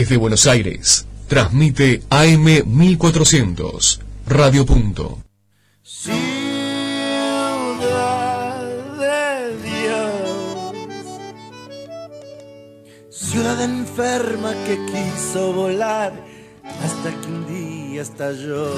Desde Buenos Aires, transmite AM 1400, Radio Punto. Ciudad de Dios, ciudad enferma que quiso volar hasta que un día estalló.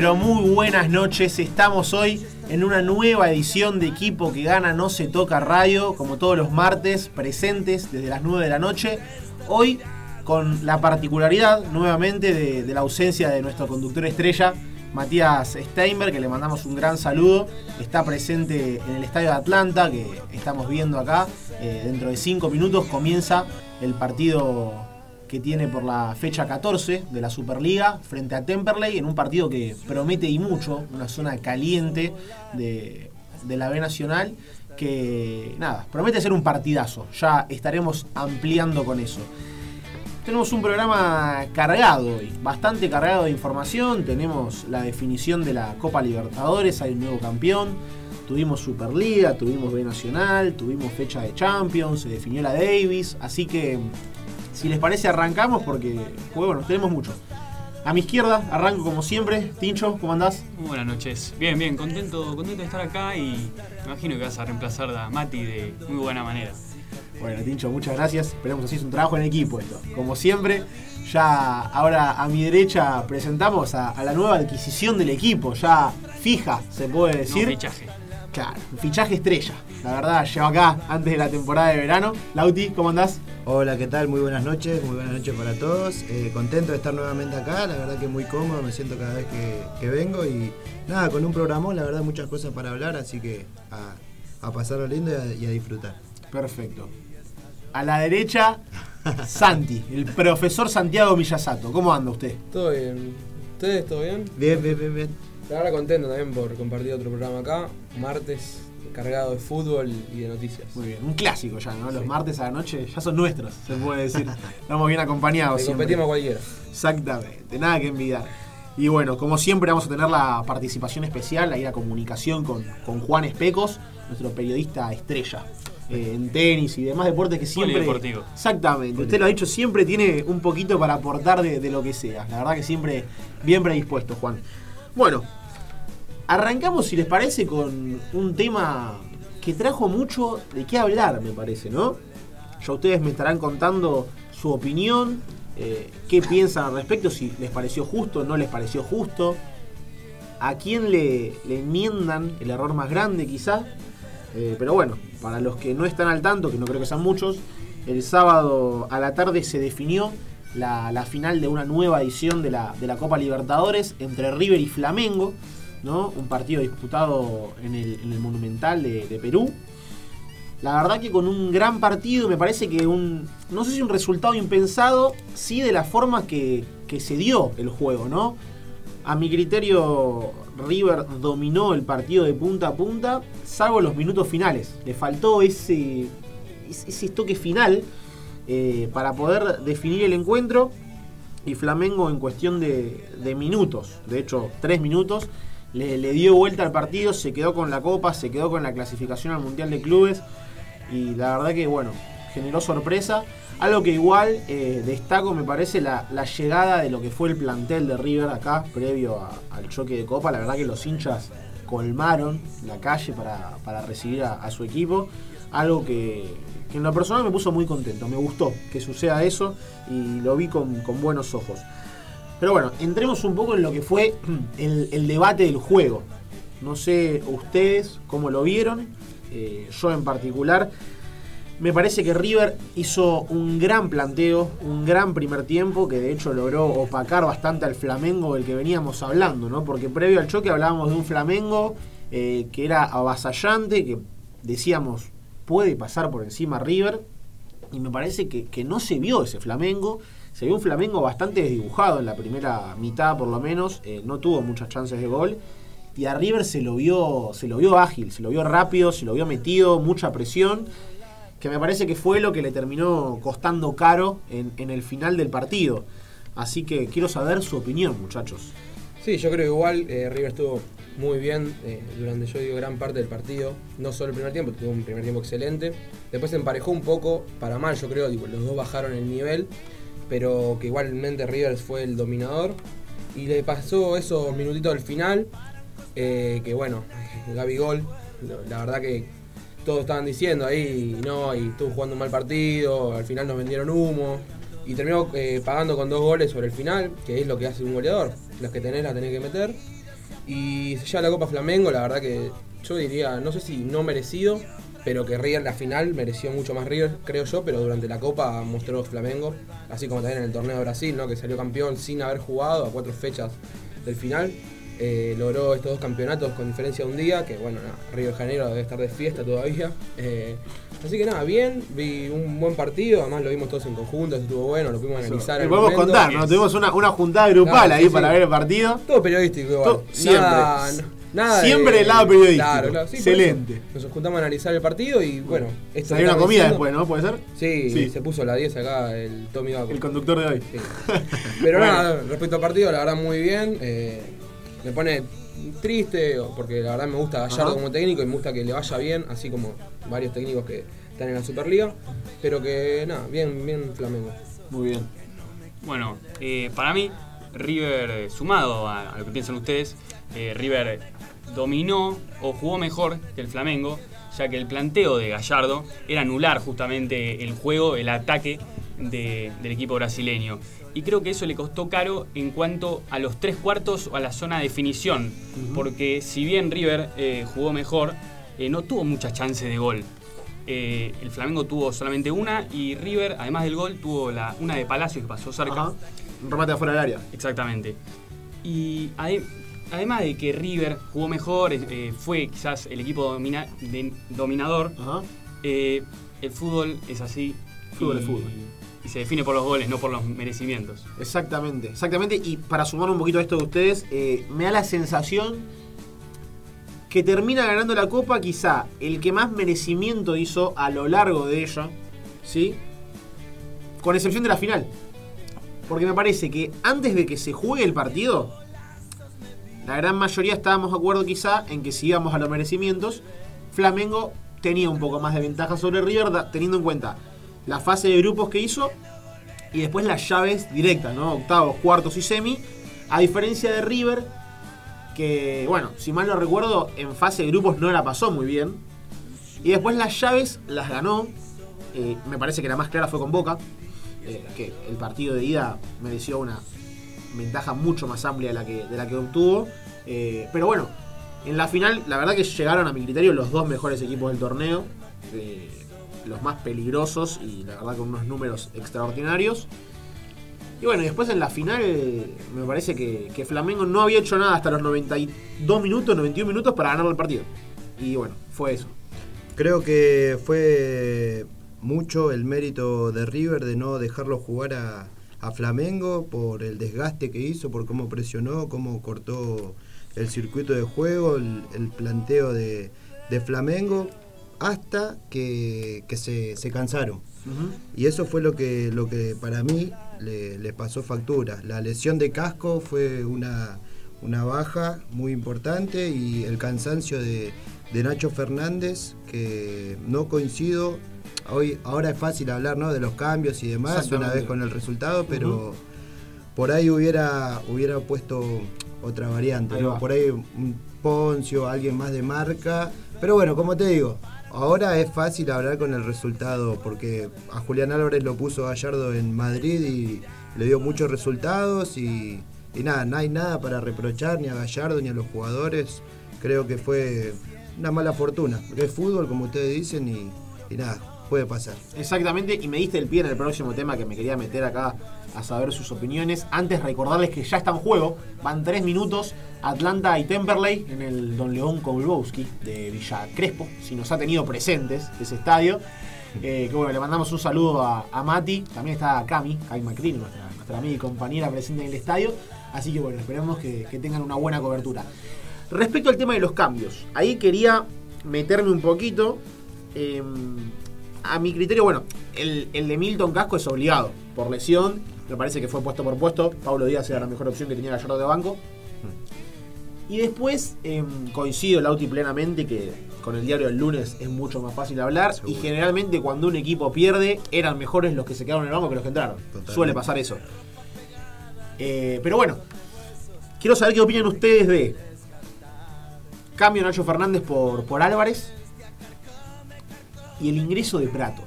Pero muy buenas noches. Estamos hoy en una nueva edición de Equipo que gana No se toca radio, como todos los martes, presentes desde las 9 de la noche. Hoy con la particularidad nuevamente de, la ausencia de nuestro conductor estrella, Matías Steinberg, que le mandamos un gran saludo. Está presente en el estadio de Atlanta, que estamos viendo acá. Eh, dentro de 5 minutos comienza el partido que tiene por la fecha 14 de la Superliga frente a Temperley en un partido que promete y mucho, una zona caliente de, de la B Nacional que nada, promete ser un partidazo, ya estaremos ampliando con eso. Tenemos un programa cargado hoy, bastante cargado de información, tenemos la definición de la Copa Libertadores, hay un nuevo campeón, tuvimos Superliga, tuvimos B Nacional, tuvimos fecha de Champions, se definió la Davis, así que si les parece, arrancamos porque, pues, bueno, tenemos mucho. A mi izquierda, arranco como siempre. Tincho, ¿cómo andás? Muy buenas noches. Bien, bien, contento, contento de estar acá y me imagino que vas a reemplazar a Mati de muy buena manera. Bueno, Tincho, muchas gracias. Esperemos así es un trabajo en equipo esto. Como siempre, ya ahora a mi derecha presentamos a, a la nueva adquisición del equipo, ya fija, se puede decir. No, fichaje. Claro, un fichaje estrella. La verdad, llevo acá antes de la temporada de verano. Lauti, ¿cómo andás? Hola, ¿qué tal? Muy buenas noches, muy buenas noches para todos. Eh, contento de estar nuevamente acá, la verdad que muy cómodo, me siento cada vez que, que vengo y nada, con un programón, la verdad muchas cosas para hablar, así que a, a pasarlo lindo y a, y a disfrutar. Perfecto. A la derecha, Santi, el profesor Santiago Millasato. ¿Cómo anda usted? Todo bien. ¿Ustedes todo bien? Bien, bien, bien, bien. La verdad contento también por compartir otro programa acá, martes, cargado de fútbol y de noticias. Muy bien, un clásico ya, ¿no? Los martes a la noche ya son nuestros, se puede decir. Estamos bien acompañados. Siempre. competimos a cualquiera. Exactamente, nada que envidiar. Y bueno, como siempre vamos a tener la participación especial, ahí la comunicación con, con Juan Especos, nuestro periodista estrella. eh, en tenis y demás deportes que siempre. Polideportivo. Exactamente, usted lo ha dicho, siempre tiene un poquito para aportar de, de lo que sea. La verdad que siempre bien predispuesto, Juan. Bueno, arrancamos, si les parece, con un tema que trajo mucho de qué hablar, me parece, ¿no? Ya ustedes me estarán contando su opinión, eh, qué piensan al respecto, si les pareció justo, no les pareció justo, a quién le, enmiendan el error más grande quizá. Eh, pero bueno, para los que no están al tanto, que no creo que sean muchos, el sábado a la tarde se definió la, final de una nueva edición de la Copa Libertadores entre River y Flamengo, ¿no? un partido disputado en el, en el Monumental de, Perú. La verdad que con un gran partido, me parece que un, no sé si un resultado impensado, sí de la forma que, se dio el juego, ¿no? A mi criterio, River dominó el partido de punta a punta, salvo los minutos finales. Le faltó ese, ese toque final eh, para poder definir el encuentro. Y Flamengo en cuestión de minutos, de hecho tres minutos, le, le dio vuelta al partido, se quedó con la copa, se quedó con la clasificación al Mundial de Clubes. Y la verdad que, bueno, generó sorpresa. Algo que igual eh, destaco, me parece, la, llegada de lo que fue el plantel de River acá, previo al choque de Copa. La verdad que los hinchas colmaron la calle para, para recibir a, a su equipo. Algo que, que en lo personal me puso muy contento. Me gustó que suceda eso y lo vi con, con buenos ojos. Pero bueno, entremos un poco en lo que fue el, debate del juego. No sé ustedes cómo lo vieron. eh, yo en particular. Me parece que River hizo un gran planteo, un gran primer tiempo, que de hecho logró opacar bastante al Flamengo del que veníamos hablando, ¿no? Porque previo al choque hablábamos de un Flamengo eh, que era avasallante, que decíamos puede pasar por encima River, y me parece que, que no se vio ese Flamengo. Se vio un Flamengo bastante desdibujado en la primera mitad, por lo menos. eh, no tuvo muchas chances de gol. Y a River se lo vio, se lo vio ágil, se lo vio rápido, se lo vio metido, mucha presión. que me parece que fue lo que le terminó costando caro en, el final del partido. Así que quiero saber su opinión, muchachos. Sí, yo creo que igual eh, River estuvo muy bien eh, durante, yo digo, gran parte del partido. No solo el primer tiempo, tuvo un primer tiempo excelente. Después se emparejó un poco, para mal yo creo, digo, los dos bajaron el nivel, pero que igualmente River fue el dominador. Y le pasó esos minutitos del final, eh, que bueno, Gabigol, la verdad que todos estaban diciendo ahí, no, y estuvo jugando un mal partido, al final nos vendieron humo. Y terminó eh, pagando con dos goles sobre el final, que es lo que hace un goleador. Los que tenés, la tenés que meter. Y lleva la Copa Flamengo, la verdad que yo diría, no sé si no merecido, pero que River la final mereció mucho más River, creo yo, pero durante la Copa mostró Flamengo, así como también en el torneo de Brasil, ¿no? que salió campeón sin haber jugado a cuatro fechas del final. Eh, logró estos dos campeonatos con diferencia de un día, que bueno, nada, Río de Janeiro debe estar de fiesta todavía. Eh, así que nada, bien, vi un buen partido, además lo vimos todos en conjunto, estuvo bueno, lo pudimos analizar. Y podemos momento. contar, ¿no? Tuvimos una, una juntada grupal Claro, ahí sí, para sí. ver el partido. Todo periodístico igual. Todo- siempre. Nada, nada de- Siempre el lado periodístico. Claro, claro, sí, por Excelente. Nos juntamos a analizar el partido y bueno. esto Salió una comida diciendo- después, ¿no? ¿Puede ser? Sí, Sí. se puso la 10 acá el Tommy Gago. El conductor de hoy. Sí. Pero Bueno. nada, respecto al partido, la verdad muy bien. eh, me pone triste porque la verdad me gusta Gallardo Ajá. como técnico y me gusta que le vaya bien, así como varios técnicos que están en la Superliga. Pero que nada, bien, bien Flamengo. Muy bien. Bueno, eh, para mí, River, eh, sumado a, a lo que piensan ustedes, eh, River dominó o jugó mejor que el Flamengo, ya que el planteo de Gallardo era anular justamente el juego, el ataque de- del equipo brasileño. Y creo que eso le costó caro en cuanto a los tres cuartos o a la zona de definición, porque si bien River eh, jugó mejor, eh, no tuvo muchas chances de gol. Eh, el Flamengo tuvo solamente una y River, además del gol, tuvo la, una de Palacio que pasó cerca. Ajá. Un remate afuera del área. Exactamente. Y además de que River jugó mejor, eh, fue quizás el equipo domina- de- dominador, Ajá. eh, el fútbol es así. Fútbol y, es fútbol. Y se define por los goles, no por los merecimientos. Exactamente, exactamente. Y para sumar un poquito a esto de ustedes, eh, me da la sensación que termina ganando la copa quizá el que más merecimiento hizo a lo largo de ella, ¿sí? Con excepción de la final. Porque me parece que antes de que se juegue el partido, la gran mayoría estábamos de acuerdo quizá en que si íbamos a los merecimientos, Flamengo tenía un poco más de ventaja sobre River, teniendo en cuenta la fase de grupos que hizo y después las llaves directas, ¿no? Octavos, cuartos y semi. A diferencia de River, que, bueno, si mal no recuerdo, en fase de grupos no la pasó muy bien. Y después las llaves las ganó. Eh, me parece que la más clara fue con Boca. eh, que el partido de ida mereció una ventaja mucho más amplia de la que, de la que obtuvo. Eh, pero bueno, en la final, la verdad que llegaron a mi criterio los dos mejores equipos del torneo. eh, los más peligrosos y la verdad con unos números extraordinarios. Y bueno, después en la final me parece que, que Flamengo no había hecho nada hasta los 92 minutos, 91 minutos para ganar el partido. Y bueno, fue eso. Creo que fue mucho el mérito de River de no dejarlo jugar a, a Flamengo por el desgaste que hizo, por cómo presionó, cómo cortó el circuito de juego, el, el planteo de, de Flamengo, hasta que, que se, se cansaron. Y eso fue lo que, lo que para mí le, le pasó factura. La lesión de casco fue una, una baja muy importante y el cansancio de, de Nacho Fernández, que no coincido. Hoy, ahora es fácil hablar ¿no? de los cambios y demás, una vez con el resultado, pero por ahí hubiera, hubiera puesto otra variante. Ahí ¿no? va. Por ahí un Poncio, alguien más de marca. Pero bueno, como te digo, ahora es fácil hablar con el resultado porque a Julián Álvarez lo puso Gallardo en Madrid y le dio muchos resultados y, y nada, no hay nada para reprochar ni a Gallardo ni a los jugadores. Creo que fue una mala fortuna. Porque es fútbol, como ustedes dicen, y, y nada, puede pasar. Exactamente, y me diste el pie en el próximo tema que me quería meter acá a saber sus opiniones. Antes recordarles que ya está en juego, van tres minutos, Atlanta y Temperley en el Don León Koulbowski de Villa Crespo, si nos ha tenido presentes ese estadio. Eh, que bueno, le mandamos un saludo a, a Mati, también está Cami, Cami Macri, nuestra, nuestra amiga y compañera presente en el estadio. Así que bueno, esperemos que, tengan una buena cobertura. Respecto al tema de los cambios, ahí quería meterme un poquito. em, a mi criterio, bueno, el, el de Milton Casco es obligado por lesión. Me parece que fue puesto por puesto. Pablo Díaz era la mejor opción que tenía Gallardo de banco. Y después em, coincido, Lauti, plenamente que con el diario del lunes es mucho más fácil hablar. Y generalmente cuando un equipo pierde, eran mejores los que se quedaron en el banco que los que entraron. Totalmente. Suele pasar eso. Eh, pero bueno, quiero saber qué opinan ustedes de cambio Nacho Fernández por, por Álvarez y el ingreso de Prato.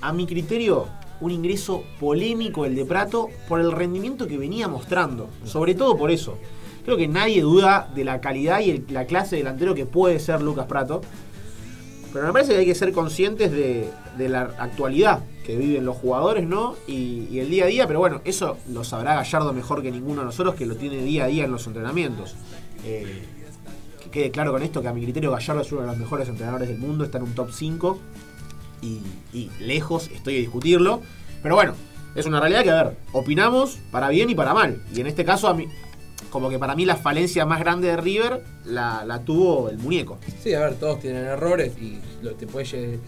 A mi criterio, un ingreso polémico el de Prato por el rendimiento que venía mostrando. Sobre todo por eso. Creo que nadie duda de la calidad y la clase de delantero que puede ser Lucas Prato. Pero me parece que hay que ser conscientes de, la actualidad que viven los jugadores, ¿no? Y, el día a día, pero bueno, eso lo sabrá Gallardo mejor que ninguno de nosotros que lo tiene día a día en los entrenamientos. Eh, quede claro con esto que a mi criterio Gallardo es uno de los mejores entrenadores del mundo, está en un top 5 y, y lejos estoy a discutirlo. Pero bueno, es una realidad que, a ver, opinamos para bien y para mal. Y en este caso, a mí, como que para mí la falencia más grande de River la, la tuvo el muñeco. Sí, a ver, todos tienen errores y lo- te puedes te,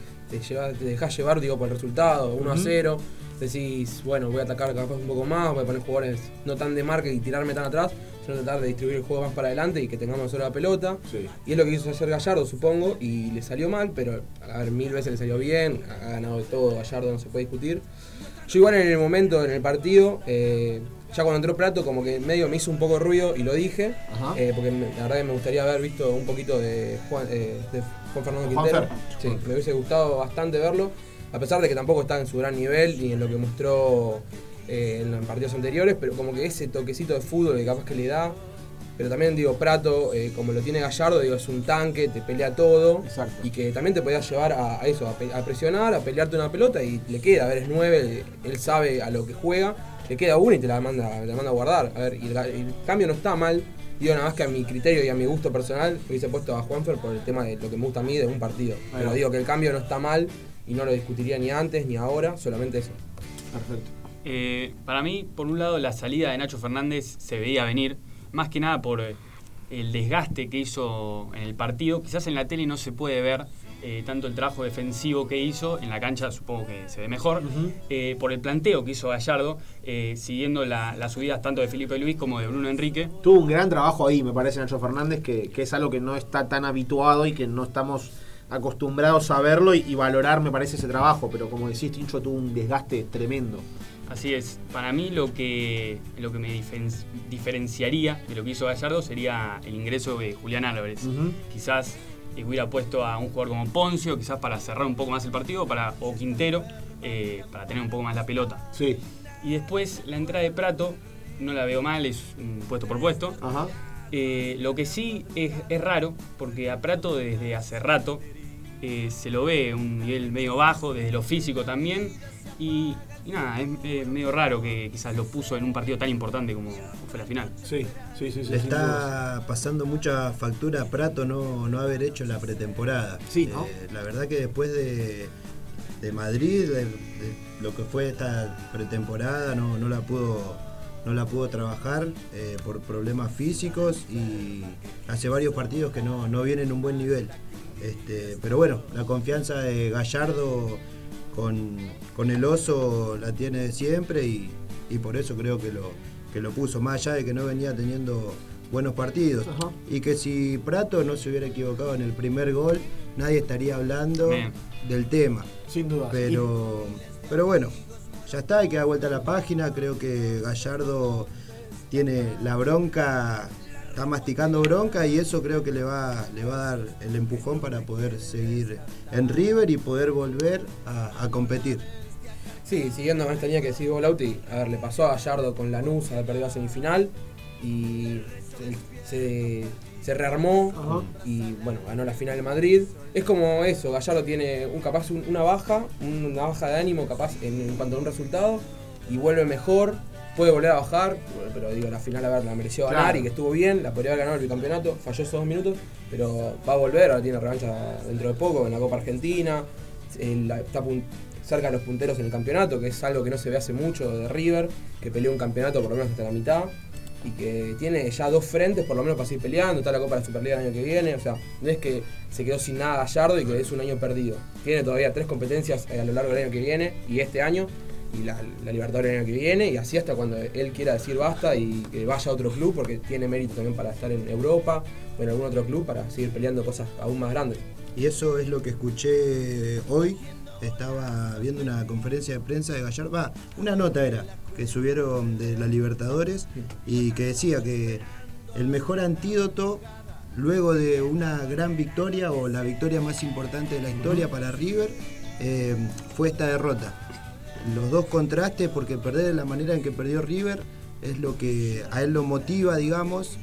dejas llevar digo, por el resultado, 1 a 0. Decís, bueno, voy a atacar capaz un poco más, voy a poner jugadores no tan de marca y tirarme tan atrás, sino tratar de distribuir el juego más para adelante y que tengamos solo la pelota. Y es lo que quiso hacer Gallardo, supongo, y le salió mal, pero a ver, mil veces le salió bien, ha ganado de todo, Gallardo no se puede discutir. Yo igual en el momento, en el partido, eh, ya cuando entró Prato, como que medio me hizo un poco de ruido y lo dije, eh, porque me- la verdad que me gustaría haber visto un poquito de Juan, eh, de Juan Fernando Quintero. Sí, me hubiese gustado bastante verlo, a pesar de que tampoco está en su gran nivel ni en lo que mostró eh, en los partidos anteriores, pero como que ese toquecito de fútbol que capaz que le da. Pero también digo, Prato, eh, como lo tiene Gallardo, digo, es un tanque, te pelea todo. Exacto. Y que también te podía llevar a, a eso, a, pe- a presionar, a pelearte una pelota y le queda, a ver, es 9, él sabe a lo que juega, le queda una y te la manda, la manda a guardar. A ver, y el, el cambio no está mal. Digo, nada más que a mi criterio y a mi gusto personal hubiese puesto a Juanfer por el tema de lo que me gusta a mí de un partido. Pero digo que el cambio no está mal y no lo discutiría ni antes ni ahora, solamente eso. Perfecto. Eh, para mí, por un lado, la salida de Nacho Fernández se veía venir, más que nada por eh, el desgaste que hizo en el partido. Quizás en la tele no se puede ver eh, tanto el trabajo defensivo que hizo, en la cancha supongo que se ve mejor, eh, por el planteo que hizo Gallardo, eh, siguiendo la- las subidas tanto de Felipe Luis como de Bruno Enrique. Tuvo un gran trabajo ahí, me parece, Nacho Fernández, que, que es algo que no está tan habituado y que no estamos acostumbrados a verlo y, y valorar, me parece, ese trabajo. Pero como decís, Tincho tuvo un desgaste tremendo. Así es, para mí lo que, lo que me diferenciaría de lo que hizo Gallardo sería el ingreso de Julián Álvarez. Quizás eh, hubiera puesto a un jugador como Poncio, quizás para cerrar un poco más el partido, para, o Quintero, eh, para tener un poco más la pelota. Sí. Y después la entrada de Prato, no la veo mal, es un puesto por puesto. Ajá. Eh, lo que sí es, es raro, porque a Prato desde hace rato eh, se lo ve un nivel medio bajo, desde lo físico también. Y, y nada, es, es medio raro que quizás lo puso en un partido tan importante como fue la final. Sí, sí, sí. Le está pasando mucha factura a Prato no, no haber hecho la pretemporada. Sí, ¿no? Eh, la verdad que después de, de Madrid, de, de lo que fue esta pretemporada, no, no la pudo no la pudo trabajar eh, por problemas físicos y hace varios partidos que no, no viene en un buen nivel. Este, pero bueno, la confianza de Gallardo con, con el oso la tiene de siempre y, y por eso creo que lo, que lo puso, más allá de que no venía teniendo buenos partidos. Ajá. Y que si Prato no se hubiera equivocado en el primer gol, nadie estaría hablando Bien. del tema. Sin duda. Pero, pero bueno, ya está, hay que dar vuelta a la página. Creo que Gallardo tiene la bronca, está masticando bronca y eso creo que le va, le va a dar el empujón para poder seguir en River y poder volver a, a competir. Sí, siguiendo con esta línea que decís vos, Lauti, a ver, le pasó a Gallardo con Lanús, haber perdido la semifinal y se, se- se rearmó Ajá. y bueno, ganó la final de Madrid. Es como eso, Gallardo tiene un capaz un- una baja, una baja de ánimo capaz en, en cuanto a un resultado y vuelve mejor, puede volver a bajar, pero digo, la final a ver, la mereció ganar Claro. y que estuvo bien, la podría haber ganado el bicampeonato, falló esos dos minutos, pero va a volver, ahora tiene revancha dentro de poco en la Copa Argentina, el- está cerca de los punteros en el campeonato, que es algo que no se ve hace mucho de River, que peleó un campeonato por lo menos hasta la mitad. y que tiene ya dos frentes por lo menos para seguir peleando, está la Copa de la Superliga el año que viene, o sea, no es que se quedó sin nada Gallardo y que es un año perdido. Tiene todavía tres competencias eh, a lo largo del año que viene y este año y la, la Libertadores el año que viene y así hasta cuando él quiera decir basta y que vaya a otro club porque tiene mérito también para estar en Europa o en algún otro club para seguir peleando cosas aún más grandes. Y eso es lo que escuché hoy. Estaba viendo una conferencia de prensa de Gallardo, va, una nota era, que subieron de la Libertadores y que decía que el mejor antídoto luego de una gran victoria o la victoria más importante de la historia para River eh, fue esta derrota. Los dos contrastes, porque perder de la manera en que perdió River es lo que a él lo motiva, digamos,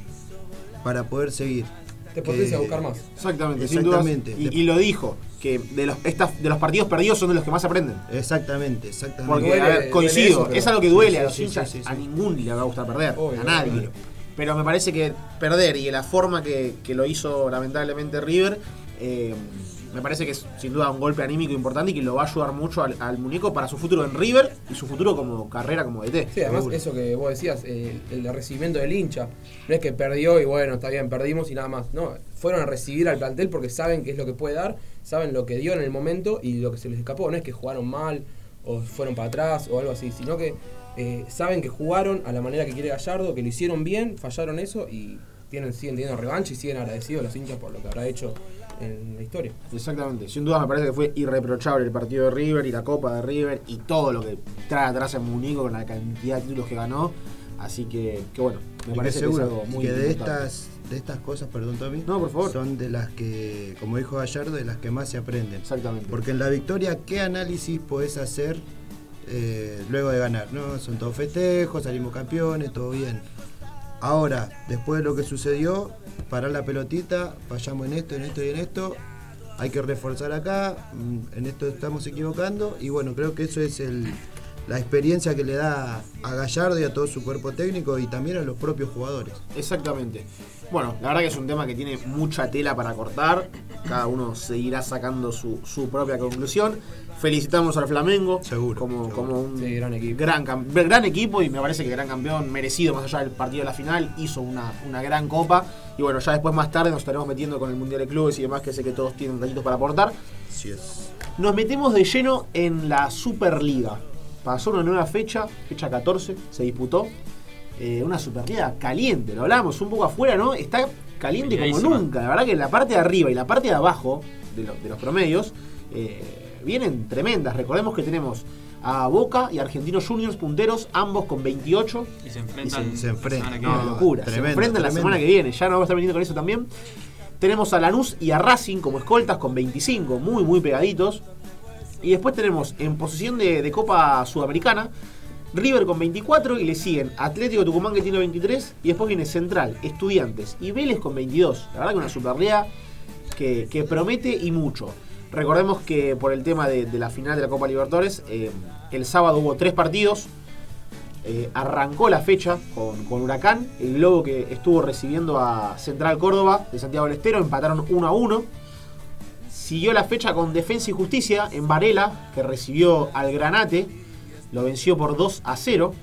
para poder seguir. Te potencia Que- a buscar más. Exactamente, sin dudas. Exactamente. Y, y lo dijo, que de los, estas, de los partidos perdidos son de los que más aprenden. Exactamente, exactamente. Porque, Duele- a ver, coincido, eso, es algo que duele Sí, a los sí, hinchas, sí, sí, a ningún le va a gustar perder, Obvio, a nadie. Pero me parece que perder y de la forma que, que lo hizo lamentablemente River, eh, me parece que es sin duda un golpe anímico importante y que lo va a ayudar mucho al, al muñeco para su futuro en River y su futuro como carrera como DT. Sí, además Seguro. eso que vos decías, eh, el recibimiento del hincha. No es que perdió y bueno, está bien, perdimos y nada más. No, fueron a recibir al plantel porque saben qué es lo que puede dar, saben lo que dio en el momento y lo que se les escapó. No es que jugaron mal o fueron para atrás o algo así, sino que eh, saben que jugaron a la manera que quiere Gallardo, que lo hicieron bien, fallaron eso y tienen, siguen teniendo revancha y siguen agradecidos los hinchas por lo que habrá hecho en la historia. Exactamente, sin duda me parece que fue irreprochable el partido de River y la Copa de River y todo lo que trae atrás en Munico con la cantidad de títulos que ganó. Así que, que bueno, me Y que parece que seguro es algo muy que de importante. estas, de estas cosas, perdón Tommy, No, por favor. son de las que, como dijo Gallardo, de las que más se aprenden. Exactamente. Porque en la victoria, ¿qué análisis podés hacer eh, luego de ganar? ¿no? Son todos festejos, salimos campeones, todo bien. Ahora, después de lo que sucedió, parar la pelotita, fallamos en esto, en esto y en esto. Hay que reforzar acá, mm, en esto estamos equivocando. Y bueno, creo que eso es el, la experiencia que le da a Gallardo y a todo su cuerpo técnico y también a los propios jugadores. Exactamente. Bueno, la verdad que es un tema que tiene mucha tela para cortar. Cada uno seguirá sacando su, su propia conclusión. Felicitamos al Flamengo Seguro, como, seguro. como un Sí, gran equipo. gran, gran equipo y me parece que gran campeón merecido más allá del partido de la final. Hizo una, una gran copa. Y bueno, ya después más tarde nos estaremos metiendo con el Mundial de Clubes y demás que sé que todos tienen detallitos para aportar. Así es. Nos metemos de lleno en la Superliga. Pasó una nueva fecha, fecha 14, se disputó. Eh, una Superliga caliente, lo hablamos un poco afuera, ¿no? Está caliente como nunca. La verdad que la parte de arriba y la parte de abajo de, lo- de los promedios eh, vienen tremendas. Recordemos que tenemos a Boca y Argentinos Juniors punteros, ambos con 28. Y se enfrentan. Y se- se enfrentan. la semana que No, viene. locura. tremendo, se enfrentan la semana que viene. Ya nos vamos a estar viniendo con eso también. Tenemos a Lanús y a Racing como escoltas con 25, muy, muy pegaditos. Y después tenemos en posición de, de Copa Sudamericana River con 24 y le siguen Atlético Tucumán que tiene 23 y después viene Central, Estudiantes y Vélez con 22. La verdad que una Superliga que, que promete y mucho. Recordemos que por el tema de, la final de la Copa Libertadores, eh, el sábado hubo tres partidos. Eh, arrancó la fecha con, Huracán, el globo que estuvo recibiendo a Central Córdoba de Santiago del Estero, empataron 1 a 1. Siguió la fecha con Defensa y Justicia en Varela, que recibió al Granate, lo venció por 2 a 0.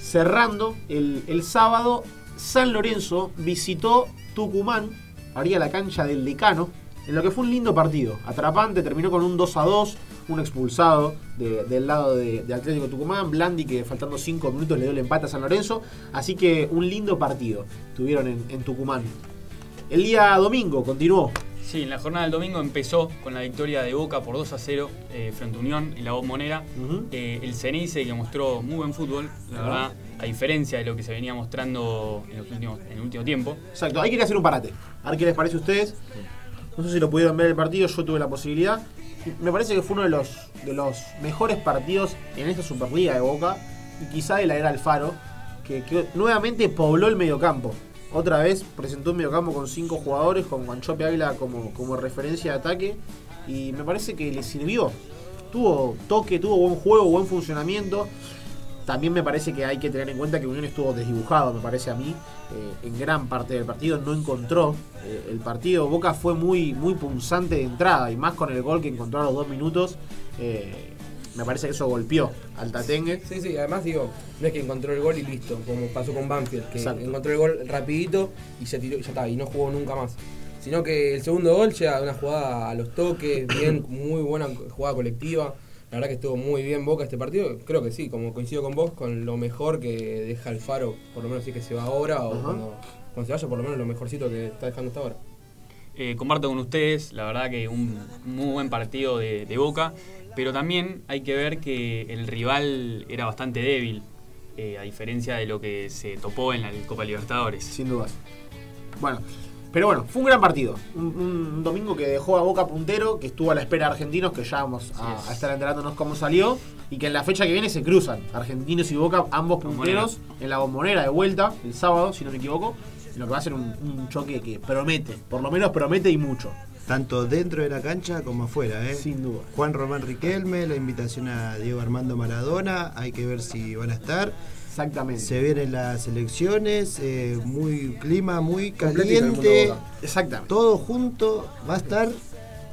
Cerrando el, sábado, San Lorenzo visitó Tucumán, haría la cancha del decano, en lo que fue un lindo partido. Atrapante, terminó con un 2 a 2, un expulsado de- del lado de, de Atlético Tucumán, Blandi que faltando 5 minutos le dio el empate a San Lorenzo, así que un lindo partido tuvieron en, en Tucumán. El día domingo continuó. Sí, en la jornada del domingo empezó con la victoria de Boca por 2 a 0 eh, frente a Unión en la bombonera. Eh, el Ceneice que mostró muy buen fútbol, la verdad, a diferencia de lo que se venía mostrando en, los últimos, en el último tiempo. Exacto, ahí quería hacer un parate. A ver qué les parece a ustedes. No sé si lo pudieron ver el partido, yo tuve la posibilidad. Me parece que fue uno de los, de los mejores partidos en esta Superliga de Boca. Y quizá de la era Alfaro, que, que nuevamente pobló el mediocampo. Otra vez presentó un mediocampo con cinco jugadores, con Guanchope Águila como, como referencia de ataque. Y me parece que le sirvió. Tuvo toque, tuvo buen juego, buen funcionamiento. También me parece que hay que tener en cuenta que Unión estuvo desdibujado, me parece a mí, eh, en gran parte del partido. No encontró eh, el partido. Boca fue muy, muy punzante de entrada y más con el gol que encontró a los dos minutos. eh, me parece que eso golpeó al Tatengue. Sí, sí, además digo, no es que encontró el gol y listo, como pasó con Banfield, que Exacto. encontró el gol rapidito y se tiró y ya está, y no jugó nunca más. Sino que el segundo gol llega de una jugada a los toques, bien, muy buena jugada colectiva. La verdad que estuvo muy bien Boca este partido. Creo que sí, como coincido con vos, con lo mejor que deja el Faro, por lo menos si es que se va ahora o cuando, cuando se vaya, por lo menos lo mejorcito que está dejando hasta ahora. Eh, comparto con ustedes, la verdad que un muy buen partido de, de Boca, pero también hay que ver que el rival era bastante débil, eh, a diferencia de lo que se topó en la Copa Libertadores. Sin dudas. Bueno, pero bueno, fue un gran partido. Un, un domingo que dejó a Boca puntero, que estuvo a la espera de argentinos, que ya vamos a, es. a estar enterándonos cómo salió. Y que en la fecha que viene se cruzan. Argentinos y Boca, ambos Bombonera. punteros, en la bombonera de vuelta, el sábado, si no me equivoco. En lo que va a ser un, un choque que promete, por lo menos promete y mucho. Tanto dentro de la cancha como afuera, ¿eh? Sin duda. Juan Román Riquelme, la invitación a Diego Armando Maradona, hay que ver si van a estar. Exactamente. Se vienen las elecciones, eh, muy clima muy caliente. Exactamente. todo junto, va a estar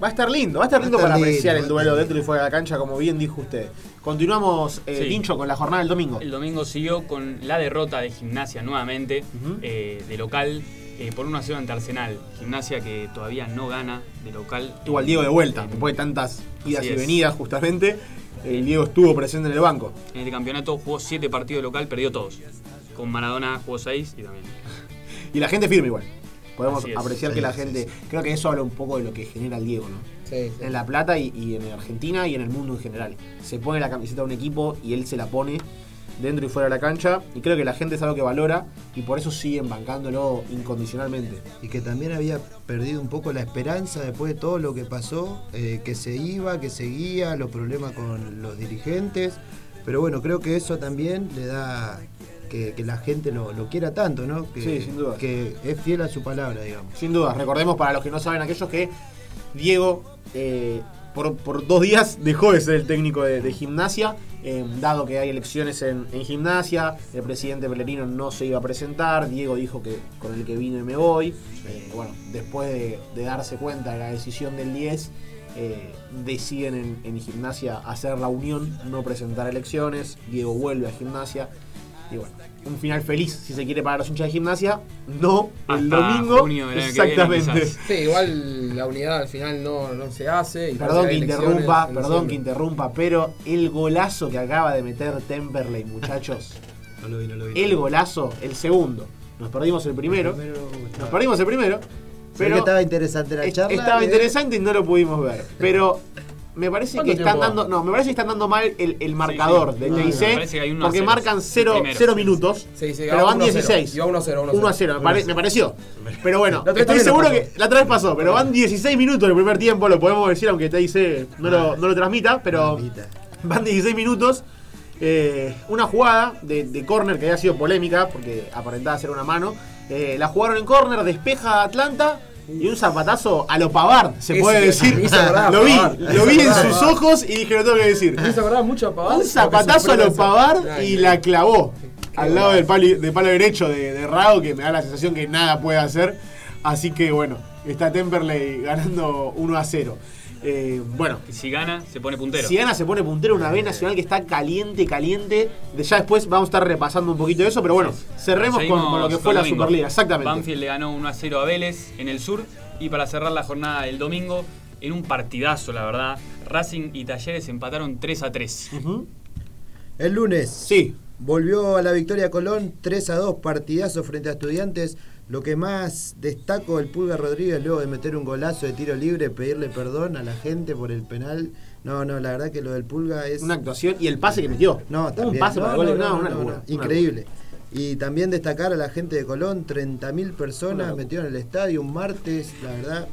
Va a estar lindo, va a estar lindo estar para lindo, apreciar el duelo dentro y fuera de la cancha, como bien dijo usted. Continuamos, eh, Sí. Tincho, con la jornada del domingo. El domingo siguió con la derrota de Gimnasia nuevamente, eh, de local, eh, por 1 a 0 ante Arsenal. Gimnasia que todavía no gana de local. Tuvo al Diego de vuelta, después de tantas idas Así y es. venidas, justamente. El Diego estuvo presente en el banco. En este campeonato jugó 7 partidos de local, perdió todos. Con Maradona jugó 6 y también. Y la gente firme igual. Podemos apreciar Sí, que la sí, gente. Creo que eso habla un poco de lo que genera el Diego, ¿no? Sí, sí. En La Plata y, y en Argentina y en el mundo en general. Se pone la camiseta de un equipo y él se la pone dentro y fuera de la cancha. Y creo que la gente es algo que valora y por eso siguen bancándolo incondicionalmente. y que también había perdido un poco la esperanza después de todo lo que pasó, eh, que se iba, que seguía, los problemas con los dirigentes. Pero bueno, creo que eso también le da que, que la gente lo, lo quiera tanto, ¿no? Que, Sí, sin duda. Que es fiel a su palabra, digamos. Sin duda, recordemos para los que no saben aquellos que Diego eh, por, dos días dejó de ser el técnico de, gimnasia, eh, dado que hay elecciones en, gimnasia, el presidente Pelerino no se iba a presentar, Diego dijo que con el que vino me voy, Eh, bueno, después de, darse cuenta de la decisión del 10, eh, deciden en, en gimnasia hacer la unión, no presentar elecciones, Diego vuelve a gimnasia. Y bueno, un final feliz si se quiere para los hinchas de gimnasia. No, el Hasta domingo. junio del año que viene, exactamente. Sí, igual la unidad al final no, no se hace. Y Perdón que interrumpa, perdón que interrumpa, pero el golazo que acaba de meter Temperley, muchachos. No lo vi, no lo vi. el golazo, el segundo. Nos perdimos el primero. Primero, Nos perdimos el primero. Pero Pero estaba interesante la es- charla. estaba eh. interesante y no lo pudimos ver. Pero me parece ¿Cuánto que están dando. No, me parece que están dando mal el, el marcador sí. del No, no, TIC. a porque cero. marcan 0 Primero. minutos. Sí, sí, pero va van 1 a 0. 16. Iba 1 a 0, 1 a 1 a 0, me, pare- me pareció. Pero bueno, estoy seguro que la otra vez pasó, pero van 16 minutos el primer tiempo, lo podemos decir, aunque TIC no lo, no lo transmita, pero van 16 minutos. Eh, una jugada de, de córner que había sido polémica, porque aparentaba ser una mano. Eh, la jugaron en córner, despeja Atlanta. Y un zapatazo a lo Pavard, se puede decir. Lo vi, lo vi en sus ojos y dije, lo tengo que decir. Mucho a Pavard. Un zapatazo a lo Pavard y la clavó al lado del palo, del palo derecho de, de Rao, que me da la sensación que nada puede hacer. Así que bueno, está Temperley ganando 1 a 0. Eh, bueno, Y si gana, se pone puntero. si gana se pone puntero una B Nacional que está caliente, caliente. De ya después vamos a estar repasando un poquito de eso, pero bueno, cerremos con, lo que fue la domingo. Superliga, exactamente. Banfield le ganó 1 a 0 a Vélez en el sur. Y para cerrar la jornada del domingo, en un partidazo, la verdad, Racing y Talleres empataron 3 a 3. Ujú. El lunes Sí, volvió a la victoria Colón 3 a 2, partidazo frente a Estudiantes. Lo que más destaco el Pulga Rodríguez luego de meter un golazo de tiro libre, pedirle perdón a la gente por el penal. No, no, la verdad que lo del Pulga es una actuación y el pase que metió. No, un también. pase No, para el gol, no, una locura, Increíble. Y también destacar a la gente de Colón, 30.000 Una personas metieron en el estadio un martes, la verdad.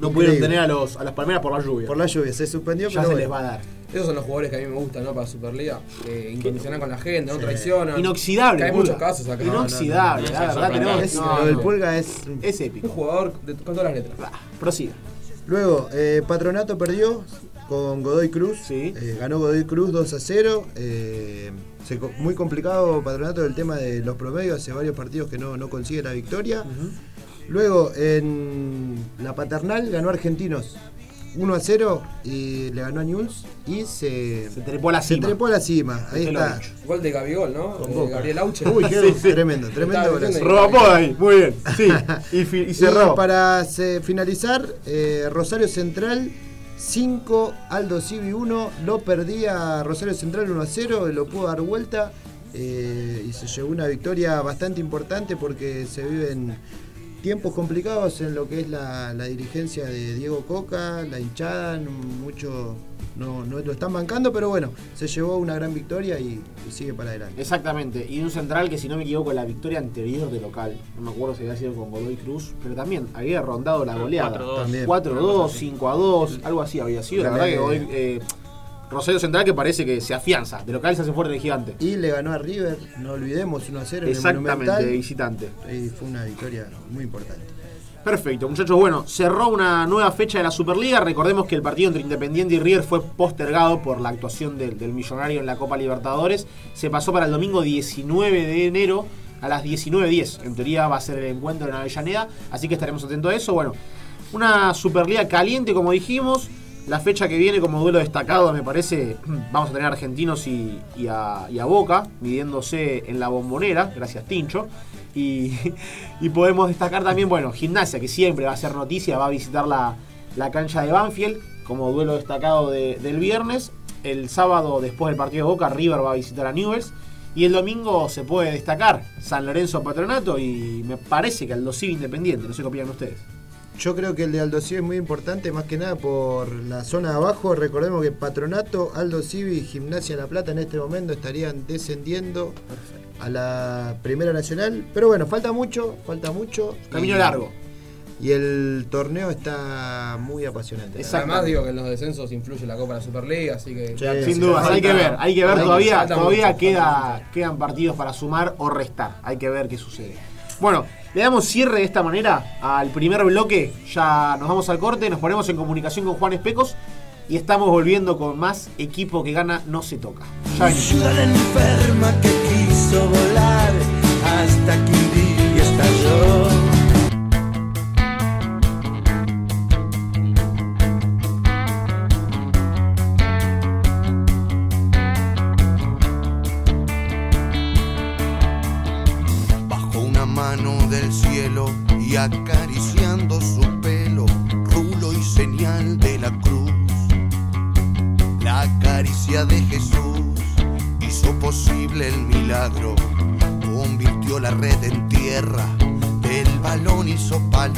No pudieron tener a, los, a las palmeras por la lluvia. Por la lluvia, se suspendió, ya pero se bueno. les va a dar. Esos son los jugadores que a mí me gustan, ¿no? Para Superliga. Eh, incondicional con la gente, no traicionan. Inoxidable. Que hay muchos casos acá. Inoxidable, No, no, la no, verdad no, tenemos. Es- no, lo del no. Pulga es Es Un épico. jugador de- con todas las letras. Prosiga. Luego, eh, Patronato perdió con Godoy Cruz. Sí. Eh, ganó Godoy Cruz 2 a 0. Eh, se co- muy complicado Patronato del tema de los promedios. Hace varios partidos que no, no consigue la victoria. Luego, en la paternal ganó Argentinos 1 a 0 y le ganó a Newell's y se, Se trepó a la se cima. trepó a la cima. Ahí Usted lo está. Gol de Gabigol, ¿no? Con Boca. Gabriel Auche. Uy, qué Sí, sí. tremendo, tremendo Robapoda ahí, muy bien. Sí. Y, y Y cerró. para se- finalizar, eh, Rosario Central 5, Aldo Civi 1. Lo perdía Rosario Central 1 a 0, lo pudo dar vuelta eh, y se llevó una victoria bastante importante porque se viven tiempos complicados en lo que es la, la dirigencia de Diego Coca, la hinchada, no- mucho no, no lo están bancando, pero bueno, se llevó una gran victoria y, y sigue para adelante. Exactamente, y un central que si no me equivoco la victoria anterior de local, no me acuerdo si había sido con Godoy Cruz, pero también había rondado la goleada. 4-2. También. 4-2, 5-2, algo así había sido. La verdad que Godoy, eh, Rosario Central que parece que se afianza, de local se hace fuerte de gigante. Y le ganó a River, no olvidemos, 1 a 0 en el Exactamente, Monumental. de visitante. Y fue una victoria muy importante. Perfecto, muchachos. Bueno, cerró una nueva fecha de la Superliga. Recordemos que el partido entre Independiente y River fue postergado por la actuación del, del millonario en la Copa Libertadores. Se pasó para el domingo 19 de enero a las 19.10. En teoría va a ser el encuentro en Avellaneda, así que estaremos atentos a eso. Bueno, una Superliga caliente, como dijimos. La fecha que viene como duelo destacado, me parece, vamos a tener a argentinos y, y a, Boca midiéndose en la bombonera, gracias Tincho. Y, podemos destacar también, bueno, Gimnasia, que siempre va a ser noticia, va a visitar la, la cancha de Banfield como duelo destacado de- del viernes. El sábado, después del partido de Boca, River va a visitar a Newells. Y el domingo se puede destacar San Lorenzo Patronato y me parece que Aldo Civi Independiente, no sé qué opinan ustedes. Yo creo que el de Aldo Civi es muy importante, más que nada por la zona de abajo. Recordemos que Patronato, Aldo Civi y Gimnasia La Plata en este momento estarían descendiendo a la Primera Nacional. Pero bueno, falta mucho, falta mucho. Camino Y- largo. Y el torneo está muy apasionante. Exacto. Además digo que en los descensos influye la Copa de la Superliga, así que... Sí, Sin sí, duda, falta- hay que ver, hay que ver todavía, todavía mucho, queda, quedan partidos para sumar o restar. Hay que ver qué sucede. Bueno, le damos cierre de esta manera al primer bloque. Ya nos vamos al corte, nos ponemos en comunicación con Juan Especos y estamos volviendo con más equipo que gana no se toca. Ya venimos. Enferma que quiso volar hasta que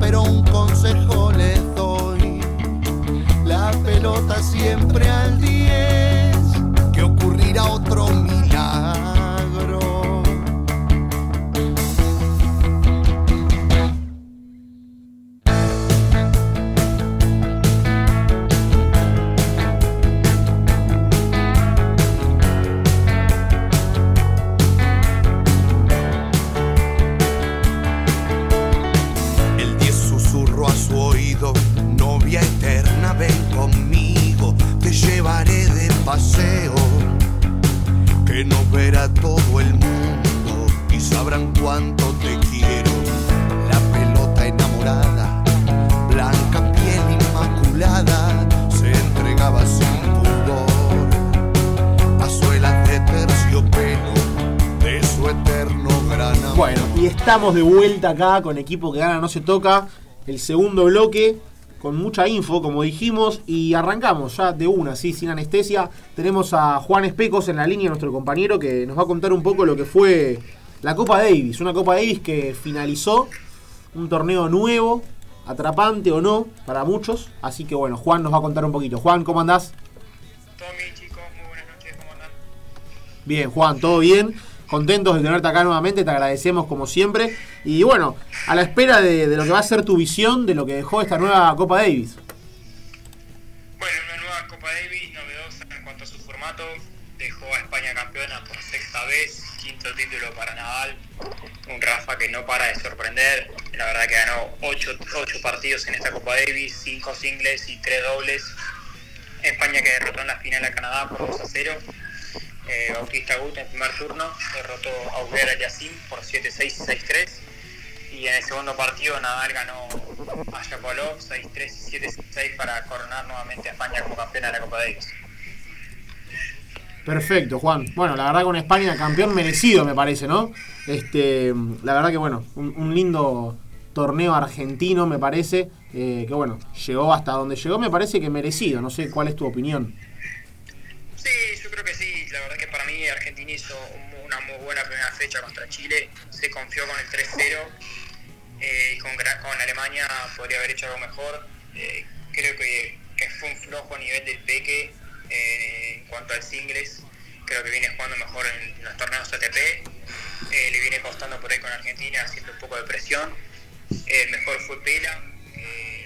Pero un consejo les doy. La pelota siempre al 10, que ocurrirá otro estamos de vuelta acá con equipo que gana no se toca. El segundo bloque con mucha info, como dijimos, y arrancamos ya de una, ¿sí? sin anestesia. Tenemos a Juan Especos en la línea, nuestro compañero, que nos va a contar un poco lo que fue la Copa Davis. Una Copa Davis que finalizó un torneo nuevo, atrapante o no, para muchos. Así que bueno, Juan nos va a contar un poquito. Juan, ¿cómo andás? Tommy, chicos, muy buenas noches, ¿cómo andan? Bien, Juan, todo bien contentos de tenerte acá nuevamente, te agradecemos como siempre. Y bueno, a la espera de, lo que va a ser tu visión de lo que dejó esta nueva Copa Davis. Bueno, una nueva Copa Davis novedosa en cuanto a su formato. Dejó a España campeona por sexta vez, quinto título para Nadal. Un Rafa que no para de sorprender. La verdad que ganó 8 partidos en esta Copa Davis, 5 singles y 3 dobles. España que derrotó en la final a Canadá por 2 a 0 eh, Bautista Gut en primer turno derrotó a Aurera Yacine por 7-6 y 6-3, y en el segundo partido Nadal ganó a Shapovalov 6-3 y 7-6 para coronar nuevamente a España como campeona de la Copa Davis. Perfecto, Juan. Bueno, la verdad con España campeón merecido, me parece, ¿no? Este, la verdad que bueno, un, lindo torneo argentino, me parece, eh, que bueno, llegó hasta donde llegó, me parece que merecido. No sé cuál es tu opinión. Argentina hizo una muy buena primera fecha contra Chile. Se confió con el 3-0 eh, y con, Alemania podría haber hecho algo mejor. Eh, creo que, fue un flojo nivel del Peque en cuanto al singles, creo que viene jugando mejor en los torneos ATP. Eh, le viene costando por ahí con Argentina, haciendo un poco de presión. El mejor fue Pela,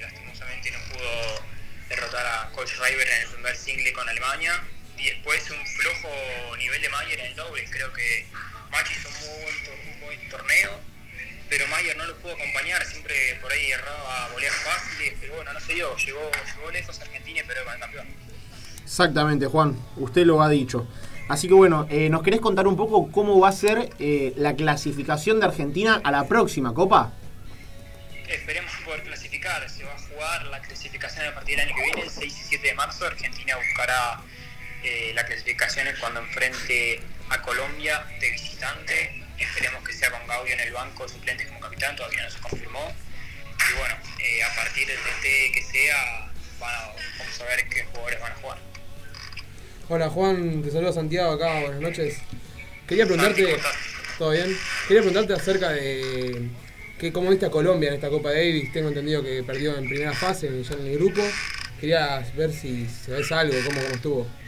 lastimosamente no pudo derrotar a Coach River en el primer single con Alemania. Y después un flojo nivel de Mayer en el doble. Creo que Machi hizo un muy buen, buen torneo, pero Mayer no lo pudo acompañar. Siempre por ahí erraba voleas fáciles, pero bueno, no se dio. Llegó, llegó lejos Argentina, pero con el campeón. Exactamente, Juan, usted lo ha dicho. Así que bueno, eh, ¿nos querés contar un poco cómo va a ser eh, la clasificación de Argentina a la próxima Copa? Esperemos poder clasificar. Se va a jugar la clasificación a partir del año que viene, el 6 y 7 de marzo. Argentina buscará eh, la clasificación cuando enfrente a Colombia de visitante. Esperemos que sea con Gaudio en el banco suplente como capitán, todavía no se confirmó. Y bueno, a partir del TT que sea, vamos a ver qué jugadores van a jugar. Hola Juan, te saludo Santiago acá, buenas noches. Quería preguntarte, ¿todo bien? Quería preguntarte acerca de que cómo viste a Colombia en esta Copa Davis. Tengo entendido que perdió en primera fase, ya en el grupo. Quería ver si se ves algo, cómo, cómo estuvo.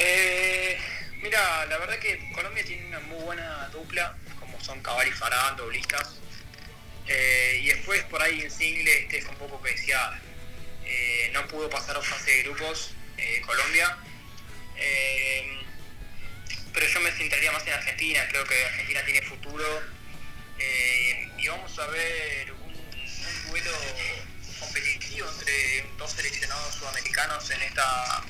Eh, mira, la verdad que Colombia tiene una muy buena dupla, como son Cabal y Farán, doblistas. Eh, y después por ahí en single este fue un poco que eh, no pudo pasar a fase de grupos Colombia. Pero yo me centraría más en Argentina, creo que Argentina tiene futuro y vamos a ver un, duelo competitivo entre dos seleccionados sudamericanos en esta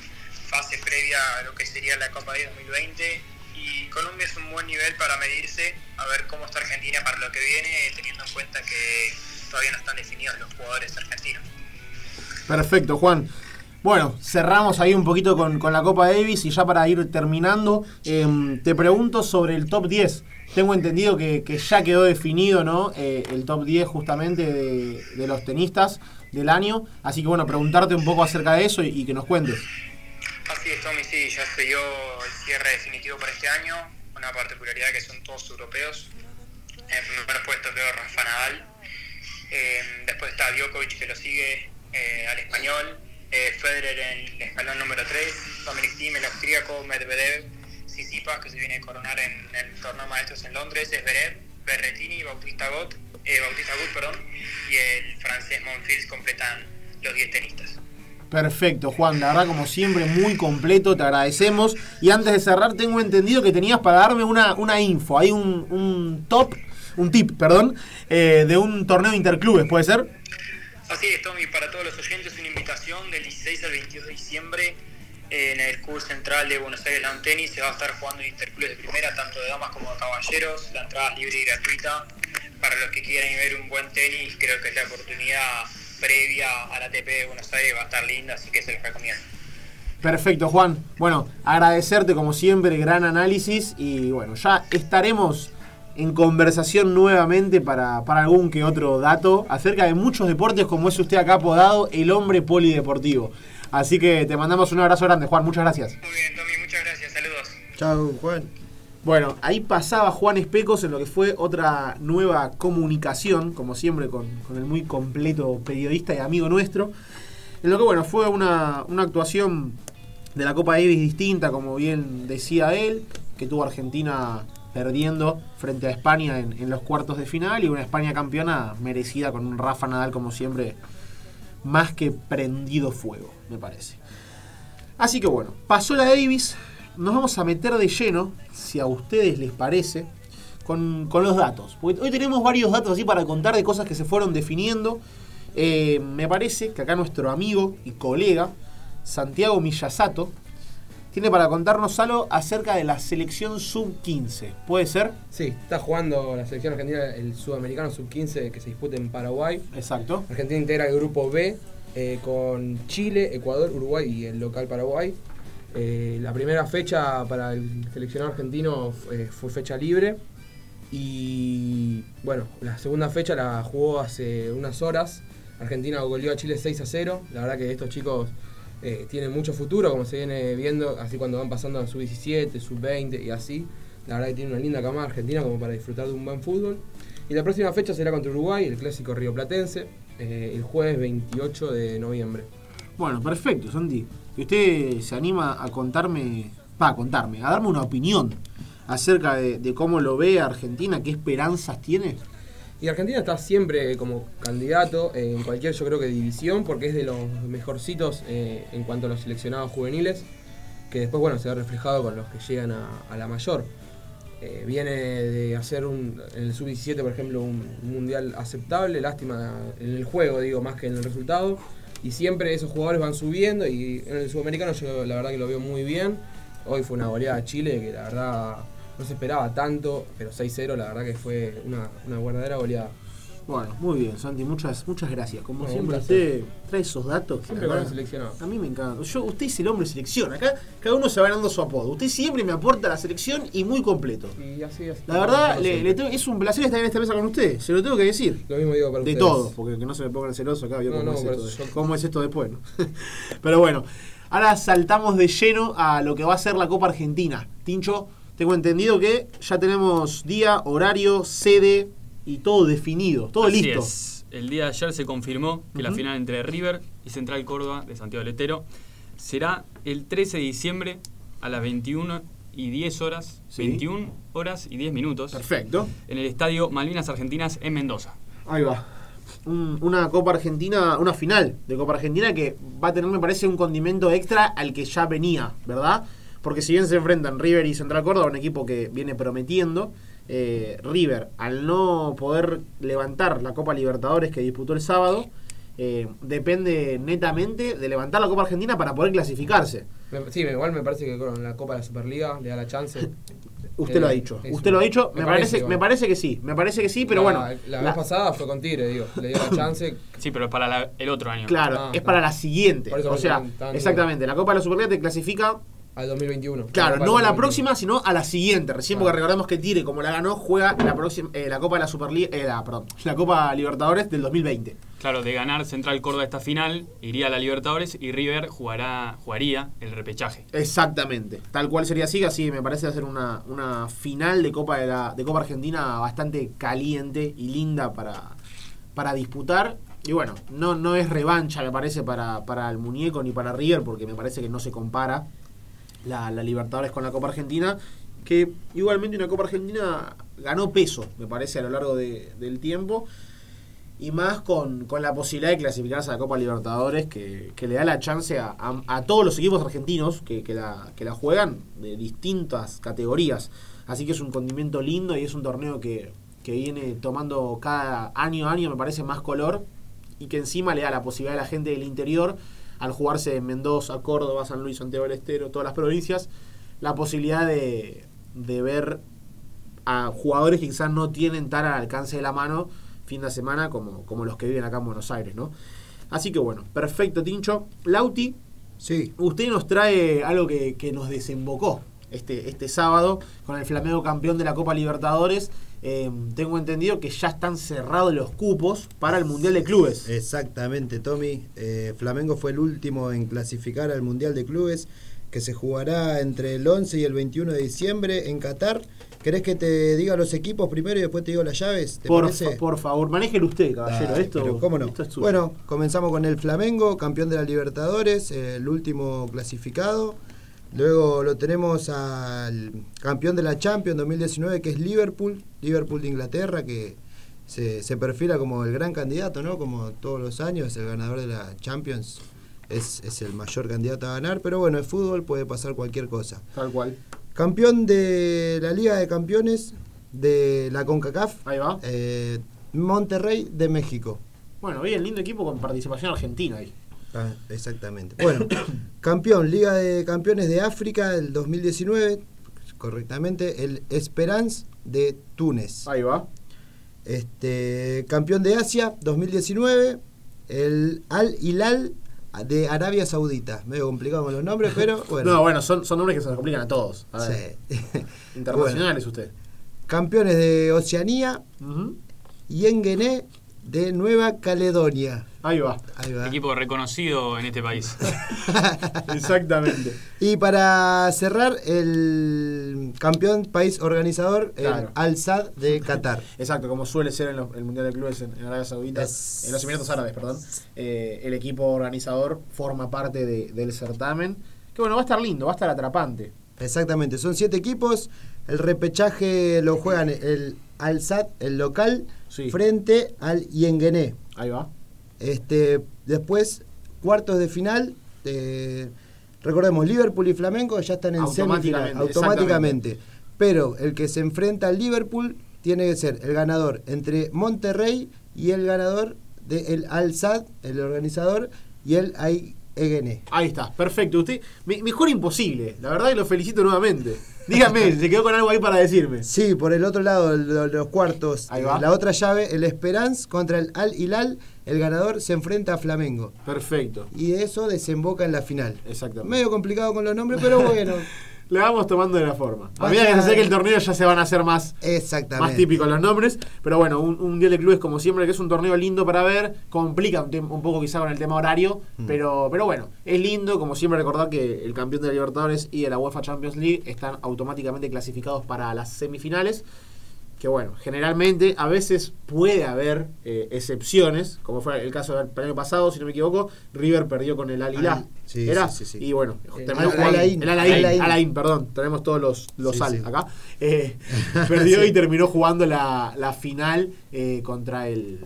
fase previa a lo que sería la Copa de 2020 y Colombia es un buen nivel para medirse, a ver cómo está Argentina para lo que viene, teniendo en cuenta que todavía no están definidos los jugadores argentinos. Perfecto, Juan. Bueno, cerramos ahí un poquito con, la Copa Davis y ya para ir terminando, em, te pregunto sobre el top 10. Tengo entendido que, ya quedó definido ¿no? Eh, el top 10 justamente de, los tenistas del año. Así que bueno, preguntarte un poco acerca de eso y, que nos cuentes. Así es, Tommy, sí, ya se dio el cierre definitivo para este año. Una particularidad que son todos europeos. En el primer puesto quedó Rafa Nadal. Em, después está Djokovic que lo sigue eh, al español eh, Federer en el escalón número 3, Dominic Thiem el austríaco, Medvedev, Sisipas que se viene a coronar en el torneo maestros en Londres, Esberev, Berretini, Bautista eh, Bautista Gut, perdón, y el francés Monfils completan los 10 tenistas. Perfecto, Juan, la verdad como siempre muy completo, te agradecemos. Y antes de cerrar, tengo entendido que tenías para darme una, una info, hay un, un top, un tip, perdón, eh, de un torneo interclubes, ¿puede ser? Así es, Tommy, para todos los oyentes una invitación del 16 al 22 de diciembre en el Club Central de Buenos Aires Lawn Tennis. Se va a estar jugando interclubes de primera, tanto de damas como de caballeros. La entrada es libre y gratuita. Para los que quieran ver un buen tenis, creo que la oportunidad previa a la ATP de Buenos Aires va a estar linda, así que se les recomiendo. Perfecto, Juan. Bueno, agradecerte como siempre, gran análisis y bueno, ya estaremos en conversación nuevamente para, algún que otro dato acerca de muchos deportes como es usted acá apodado el hombre polideportivo. Así que te mandamos un abrazo grande, Juan, muchas gracias. Muy bien, Tommy, muchas gracias, saludos. Chao, Juan. Bueno, ahí pasaba Juan Especos en lo que fue otra nueva comunicación, como siempre con, el muy completo periodista y amigo nuestro. En lo que, bueno, fue una, una actuación de la Copa Davis distinta, como bien decía él, que tuvo Argentina perdiendo frente a España en, los cuartos de final y una España campeona merecida con un Rafa Nadal como siempre más que prendido fuego, me parece. Así que bueno, pasó la Davis, nos vamos a meter de lleno, si a ustedes les parece, con, con los datos. Porque hoy tenemos varios datos así para contar de cosas que se fueron definiendo. Eh, me parece que acá nuestro amigo y colega, Santiago Miyasato, tiene para contarnos algo acerca de la selección sub-15. ¿Puede ser? Sí, está jugando la selección argentina, el sudamericano sub-15 que se disputa en Paraguay. Exacto. Argentina integra el grupo B eh, con Chile, Ecuador, Uruguay y el local Paraguay. Eh, la primera fecha para el seleccionado argentino fue, fue fecha libre. Y bueno, la segunda fecha la jugó hace unas horas. Argentina goleó a Chile 6 a 0. La verdad que estos chicos eh, tienen mucho futuro, como se viene viendo, así cuando van pasando a sub 17, sub 20 y así. La verdad que tiene una linda camada Argentina como para disfrutar de un buen fútbol. Y la próxima fecha será contra Uruguay, el clásico Río Platense, eh, el jueves 28 de noviembre. Bueno, perfecto, Santi. Y usted se anima a contarme, va a contarme, a darme una opinión acerca de, cómo lo ve Argentina, qué esperanzas tiene. Y Argentina está siempre como candidato en cualquier, yo creo que división, porque es de los mejorcitos eh, en cuanto a los seleccionados juveniles, que después, bueno, se ve reflejado con los que llegan a, la mayor. Eh, viene de hacer un, en el sub-17, por ejemplo, un mundial aceptable, lástima en el juego, digo, más que en el resultado. Y siempre esos jugadores van subiendo y en el sudamericano yo la verdad que lo veo muy bien. Hoy fue una goleada a Chile que la verdad no se esperaba tanto, pero 6-0 la verdad que fue una, una verdadera goleada. Bueno, muy bien, Santi, muchas, muchas gracias. Como siempre, usted trae esos datos. Siempre con el seleccionado. A mí me encanta. Yo, usted es el hombre selección. Acá cada uno se va ganando su apodo. Usted siempre me aporta la selección y muy completo. Y así es. La verdad, le- le tengo- es un placer estar en esta mesa con usted. Se lo tengo que decir. Lo mismo digo para De ustedes. todo, porque que no se me pongan celosos acá, No, cómo, no, es esto, de- yo- cómo es esto después, ¿no? Pero bueno, ahora saltamos de lleno a lo que va a ser la Copa Argentina. Tincho, tengo entendido que ya tenemos día, horario, sede y todo definido, todo Así listo. es. El día de ayer se confirmó que la final entre River y Central Córdoba de Santiago del Estero será el 13 de diciembre a las 21 y 10 horas, Sí. 21 horas y 10 minutos, Perfecto. en el estadio Malvinas Argentinas en Mendoza. Ahí va. Un- una Copa Argentina, una final de Copa Argentina que va a tener, me parece, un condimento extra al que ya venía, ¿verdad? Porque si bien se enfrentan River y Central Córdoba, un equipo que viene prometiendo, eh, River, al no poder levantar la Copa Libertadores que disputó el sábado, eh, depende netamente de levantar la Copa Argentina para poder clasificarse. Sí, igual me parece que con la Copa de la Superliga le da la chance. Usted Eh, lo ha dicho. eso. Usted lo ha dicho. Me, Me parece, me parece que sí. Me parece que sí, pero La- bueno. La, la- vez pasada fue con Tigre, digo. Le dio la chance. Sí, pero es para la- el otro año. Claro, Ah, es para la siguiente. Por eso o sea, exactamente. La Copa de la Superliga te clasifica, Al 2021. claro, no a la 2021. próxima, sino a la siguiente. Recién Claro. porque recordemos que Tire, como la ganó, juega la próxima, eh, la Copa de la Superliga, eh, la, perdón, la Copa Libertadores del 2020. Claro, de ganar Central Córdoba esta final, iría a la Libertadores y River jugará, jugaría el repechaje. Exactamente. Tal cual sería así, así me parece hacer una, una final de Copa de la de Copa Argentina bastante caliente y linda para, para disputar. Y bueno, no, no es revancha, me parece, para, para el muñeco ni para River, porque me parece que no se compara la, la Libertadores con la Copa Argentina. Que igualmente una Copa Argentina ganó peso, me parece, a lo largo de- del tiempo. Y más con, con la posibilidad de clasificarse a la Copa Libertadores, que, que le da la chance a, a- todos los equipos argentinos que, que la, que la juegan de distintas categorías. Así que es un condimento lindo y es un torneo que, que viene tomando cada año a año, me parece, más color. Y que encima le da la posibilidad a la gente del interior, al jugarse en Mendoza, Córdoba, San Luis, Santiago del Estero, todas las provincias, la posibilidad de, de ver a jugadores que quizás no tienen tan al alcance de la mano fin de semana como, como los que viven acá en Buenos Aires, ¿no? Así que bueno, perfecto, Tincho. Lauti, Sí, usted nos trae algo que, que nos desembocó este, este sábado con el Flamengo campeón de la Copa Libertadores. Eh, tengo entendido que ya están cerrados los cupos para el Mundial de Clubes. exactamente, Tommy. Eh, Flamengo fue el último en clasificar al Mundial de Clubes, que se jugará entre el 11 y el 21 de diciembre en Qatar. ¿Querés que te diga los equipos primero y después te digo las llaves? ¿Te Por, parece? fa- por favor, manéjelo usted, caballero. Esto, pero cómo no. esto es suyo. bueno, comenzamos con el Flamengo, campeón de la Libertadores, el último clasificado. Luego lo tenemos al campeón de la Champions 2019, que es Liverpool, Liverpool de Inglaterra, que se, se perfila como el gran candidato, ¿no? Como todos los años, el ganador de la Champions es, es el mayor candidato a ganar, pero bueno, es fútbol, puede pasar cualquier cosa. Tal cual. Campeón de la Liga de Campeones de la CONCACAF, Ahí va. eh, Monterrey de México. Bueno, bien, lindo equipo con participación argentina ahí. Ah, exactamente. Bueno, campeón, Liga de Campeones de África del 2019, correctamente, el Esperance de Túnez. Ahí va. Este, campeón de Asia 2019, el Al Hilal de Arabia Saudita. Medio complicado con los nombres, pero bueno. No, bueno, son, son nombres que se nos complican a todos. A ver, Sí. Internacionales usted. Campeones de Oceanía, Ujú. Yenguené de Nueva Caledonia. Ahí va. Ahí va. Equipo reconocido en este país. Exactamente. Y para cerrar, el campeón país organizador, Claro. el Al-Sad de Qatar. Exacto, como suele ser en los- el Mundial de Clubes en, en Arabia Saudita, Es- en los Emiratos Árabes, perdón. eh, el equipo organizador forma parte de- del certamen. Que bueno, va a estar lindo, va a estar atrapante. Exactamente, son siete equipos. El repechaje lo juegan el Al-Sad, el local, Sí. frente al Yenguené. Ahí va. Este, después, cuartos de final. eh, recordemos, Liverpool y Flamengo ya están en semifinal Automáticamente. Pero el que se enfrenta al Liverpool tiene que ser el ganador entre Monterrey y el ganador del Al-Sad, el organizador, y el Aigene. Ahí está, perfecto. Usted, me- mejor imposible. La verdad que lo felicito nuevamente. Dígame, se quedó con algo ahí para decirme. Sí, por el otro lado, el- lo- los cuartos, Ahí va. la otra llave, el Esperance contra el Al Hilal, el ganador se enfrenta a Flamengo. Perfecto. Y eso desemboca en la final. Exactamente. Medio complicado con los nombres, pero bueno. Le vamos tomando de la forma. A medida que se acerque el torneo ya se van a hacer más, Exactamente. más típicos los nombres. Pero bueno, un, un Mundial de Clubes como siempre, que es un torneo lindo para ver, complica un, un poco quizá con el tema horario, Mm. pero, pero bueno, es lindo, como siempre recordar que el campeón de la Libertadores y de la UEFA Champions League están automáticamente clasificados para las semifinales. Que bueno, generalmente a veces puede haber eh, excepciones, como fue el caso del año pasado, si no me equivoco, River perdió con el Al Hilal. Al- sí, ¿Era? sí, sí, sí. Y bueno, El terminó jugando- Alain. el Alain, Alain. Alain, perdón, tenemos todos los, los Sí, Al sí. acá. Eh, perdió Sí. y terminó jugando la, la final eh, contra el,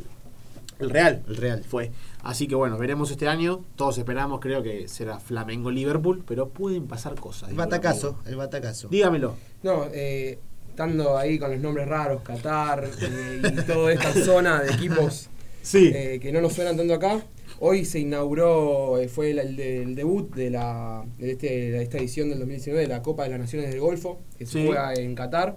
el Real. El Real. Fue. Así que bueno, veremos este año. Todos esperamos, creo que será Flamengo-Liverpool, pero pueden pasar cosas. El batacazo, el batacazo. Dígamelo. No, eh, estando ahí con los nombres raros, Qatar eh, y toda esta zona de equipos Sí. eh, que no nos suenan tanto acá. Hoy se inauguró, eh, fue el, el el debut de, la, de, este, de esta edición del 2019 de la Copa de las Naciones del Golfo, que se Sí. juega en Qatar.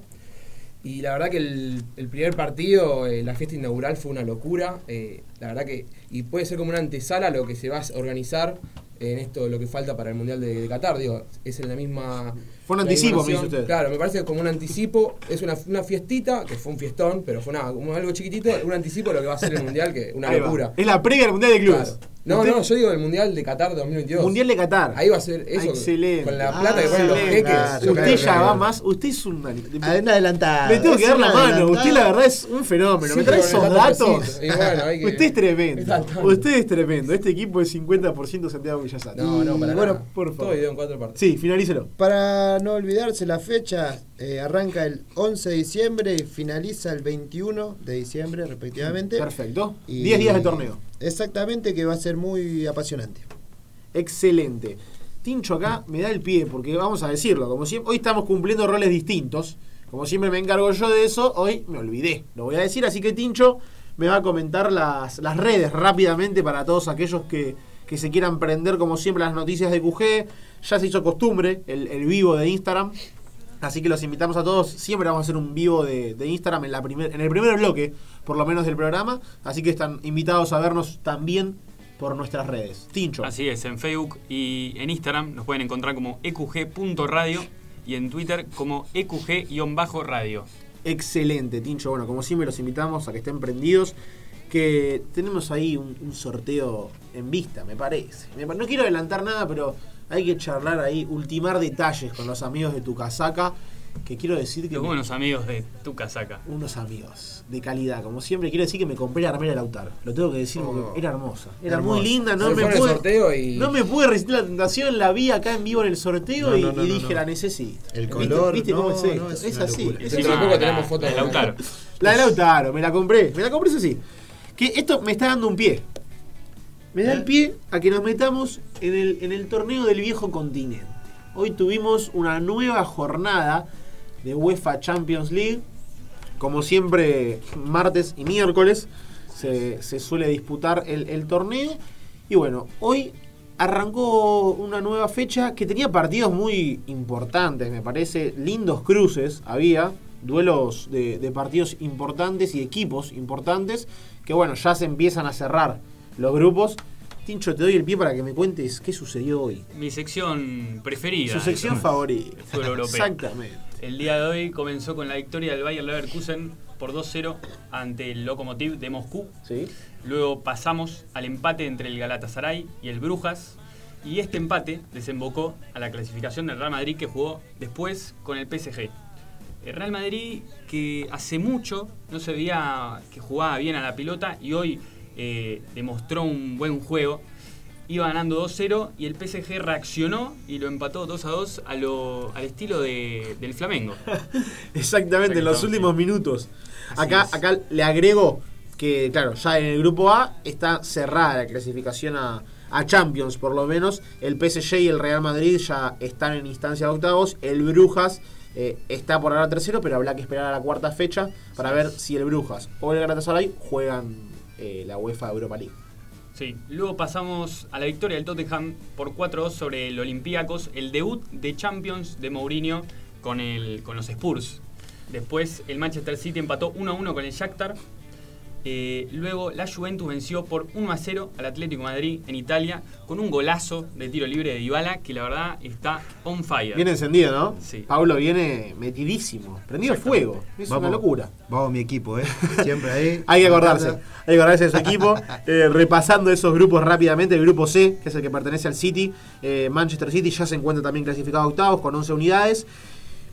Y la verdad que el, el primer partido, eh, la fiesta inaugural fue una locura. eh, la verdad que, y puede ser como una antesala a lo que se va a organizar en esto, lo que falta para el Mundial de, de Qatar. Digo, es en la misma. Fue un anticipo, me dice usted. Claro, me parece como un anticipo. Es una, una fiestita, que fue un fiestón, pero fue nada, como algo chiquitito, un anticipo de lo que va a ser el Mundial, que una Ahí va. locura. Es la previa del Mundial de Clubes. Claro. No, Usted- no, yo digo el Mundial de Qatar 2022. Mundial de Qatar. Ahí va a ser eso. Excelente. Con la Ah, plata que ponen los jeques. Claro, Usted ya va más. Usted es un. Hay una adelantada. Le tengo que dar la mano. adelantada. Usted, la verdad, es un fenómeno. Sí, Me trae esos me da datos. Y bueno, hay que- Usted es tremendo. Usted es tremendo. Este equipo es 50% Santiago Villasata. No, no, para Y bueno, nada. por favor. Todo video en cuatro partes. Sí, finalícelo. Para no olvidarse la fecha, eh, arranca el 11 de diciembre y finaliza el 21 de diciembre respectivamente. Perfecto. Y- 10 días de torneo. Exactamente, que va a ser muy apasionante. Excelente. Tincho acá me da el pie, porque vamos a decirlo, como siempre, hoy estamos cumpliendo roles distintos. Como siempre me encargo yo de eso, hoy me olvidé. Lo voy a decir, así que Tincho me va a comentar las, las redes rápidamente para todos aquellos que, que se quieran prender, como siempre, las noticias de QG. Ya se hizo costumbre el, el vivo de Instagram. Así que los invitamos a todos. Siempre vamos a hacer un vivo de, de Instagram en, la primer, en el primer bloque, por lo menos del programa. Así que están invitados a vernos también por nuestras redes. Tincho. Así es, en Facebook y en Instagram nos pueden encontrar como eqg.radio y en Twitter como eqg-radio. Excelente, Tincho. Bueno, como siempre, los invitamos a que estén prendidos. Que tenemos ahí un, un sorteo en vista, me parece. No quiero adelantar nada, pero hay que charlar ahí, ultimar detalles con los amigos de tu casaca. Que quiero decir que. Me- buenos amigos de tu casaca. unos amigos de calidad, como siempre. Quiero decir que me compré la remera de Lautaro. Lo tengo que decir porque Oh. era hermosa. Era Hermosa. muy linda, no me fue en el pude. sorteo y- No me pude resistir la tentación, la vi acá en vivo en el sorteo No, y, no, no, y no, dije no. la necesito. El ¿Viste- color, ¿Viste cómo no, es esto? no, es es así. es Sí, así. tampoco la- tenemos fotos la de Lautaro. La de Lautaro, me la compré. Me la compré, eso sí. Que esto me está dando un pie. Me da el pie a que nos metamos en el, en el torneo del viejo continente. Hoy tuvimos una nueva jornada de UEFA Champions League. Como siempre, martes y miércoles se, se suele disputar el, el torneo. Y bueno, hoy arrancó una nueva fecha que tenía partidos muy importantes, me parece. Lindos cruces había, duelos de, de partidos importantes y equipos importantes. Que bueno, ya se empiezan a cerrar los grupos. Tincho, te doy el pie para que me cuentes qué sucedió hoy. Mi sección preferida. Su sección el favorita. fútbol europeo. Exactamente. El día de hoy comenzó con la victoria del Bayer Leverkusen por 2-0 ante el Lokomotiv de Moscú. ¿Sí? Luego pasamos al empate entre el Galatasaray y el Brujas. Y este empate desembocó a la clasificación del Real Madrid que jugó después con el PSG. El Real Madrid que hace mucho no se veía que jugaba bien a la pelota y hoy eh, demostró un buen juego. Iba ganando 2-0 y el PSG reaccionó y lo empató 2-2 a lo, al estilo de- del Flamengo. Exactamente, en los últimos minutos. Así Acá, es. acá le agrego que, claro, ya en el grupo A está cerrada la clasificación a, a Champions, por lo menos. El PSG y el Real Madrid ya están en instancia de octavos. El Brujas eh, está por ahora tercero, pero habrá que esperar a la cuarta fecha para ver si el Brujas o el Galatasaray juegan eh, la UEFA Europa League. Sí, luego pasamos a la victoria del Tottenham por 4-2 sobre el Olympiacos, el debut de Champions de Mourinho con, el, con los Spurs. Después el Manchester City empató 1-1 con el Shakhtar. Eh, luego la Juventus venció por 1-0 al Atlético de Madrid en Italia con un golazo de tiro libre de Dybala que la verdad está on fire. Viene encendido, ¿no? Sí. Pablo viene metidísimo, prendido el fuego. Es una locura. Vamos mi equipo, ¿eh? Siempre ahí. Hay que acordarse, hay que acordarse de su equipo. Eh, repasando esos grupos rápidamente, el grupo C, que es el que pertenece al City, eh, Manchester City ya se encuentra también clasificado a octavos con 11 unidades.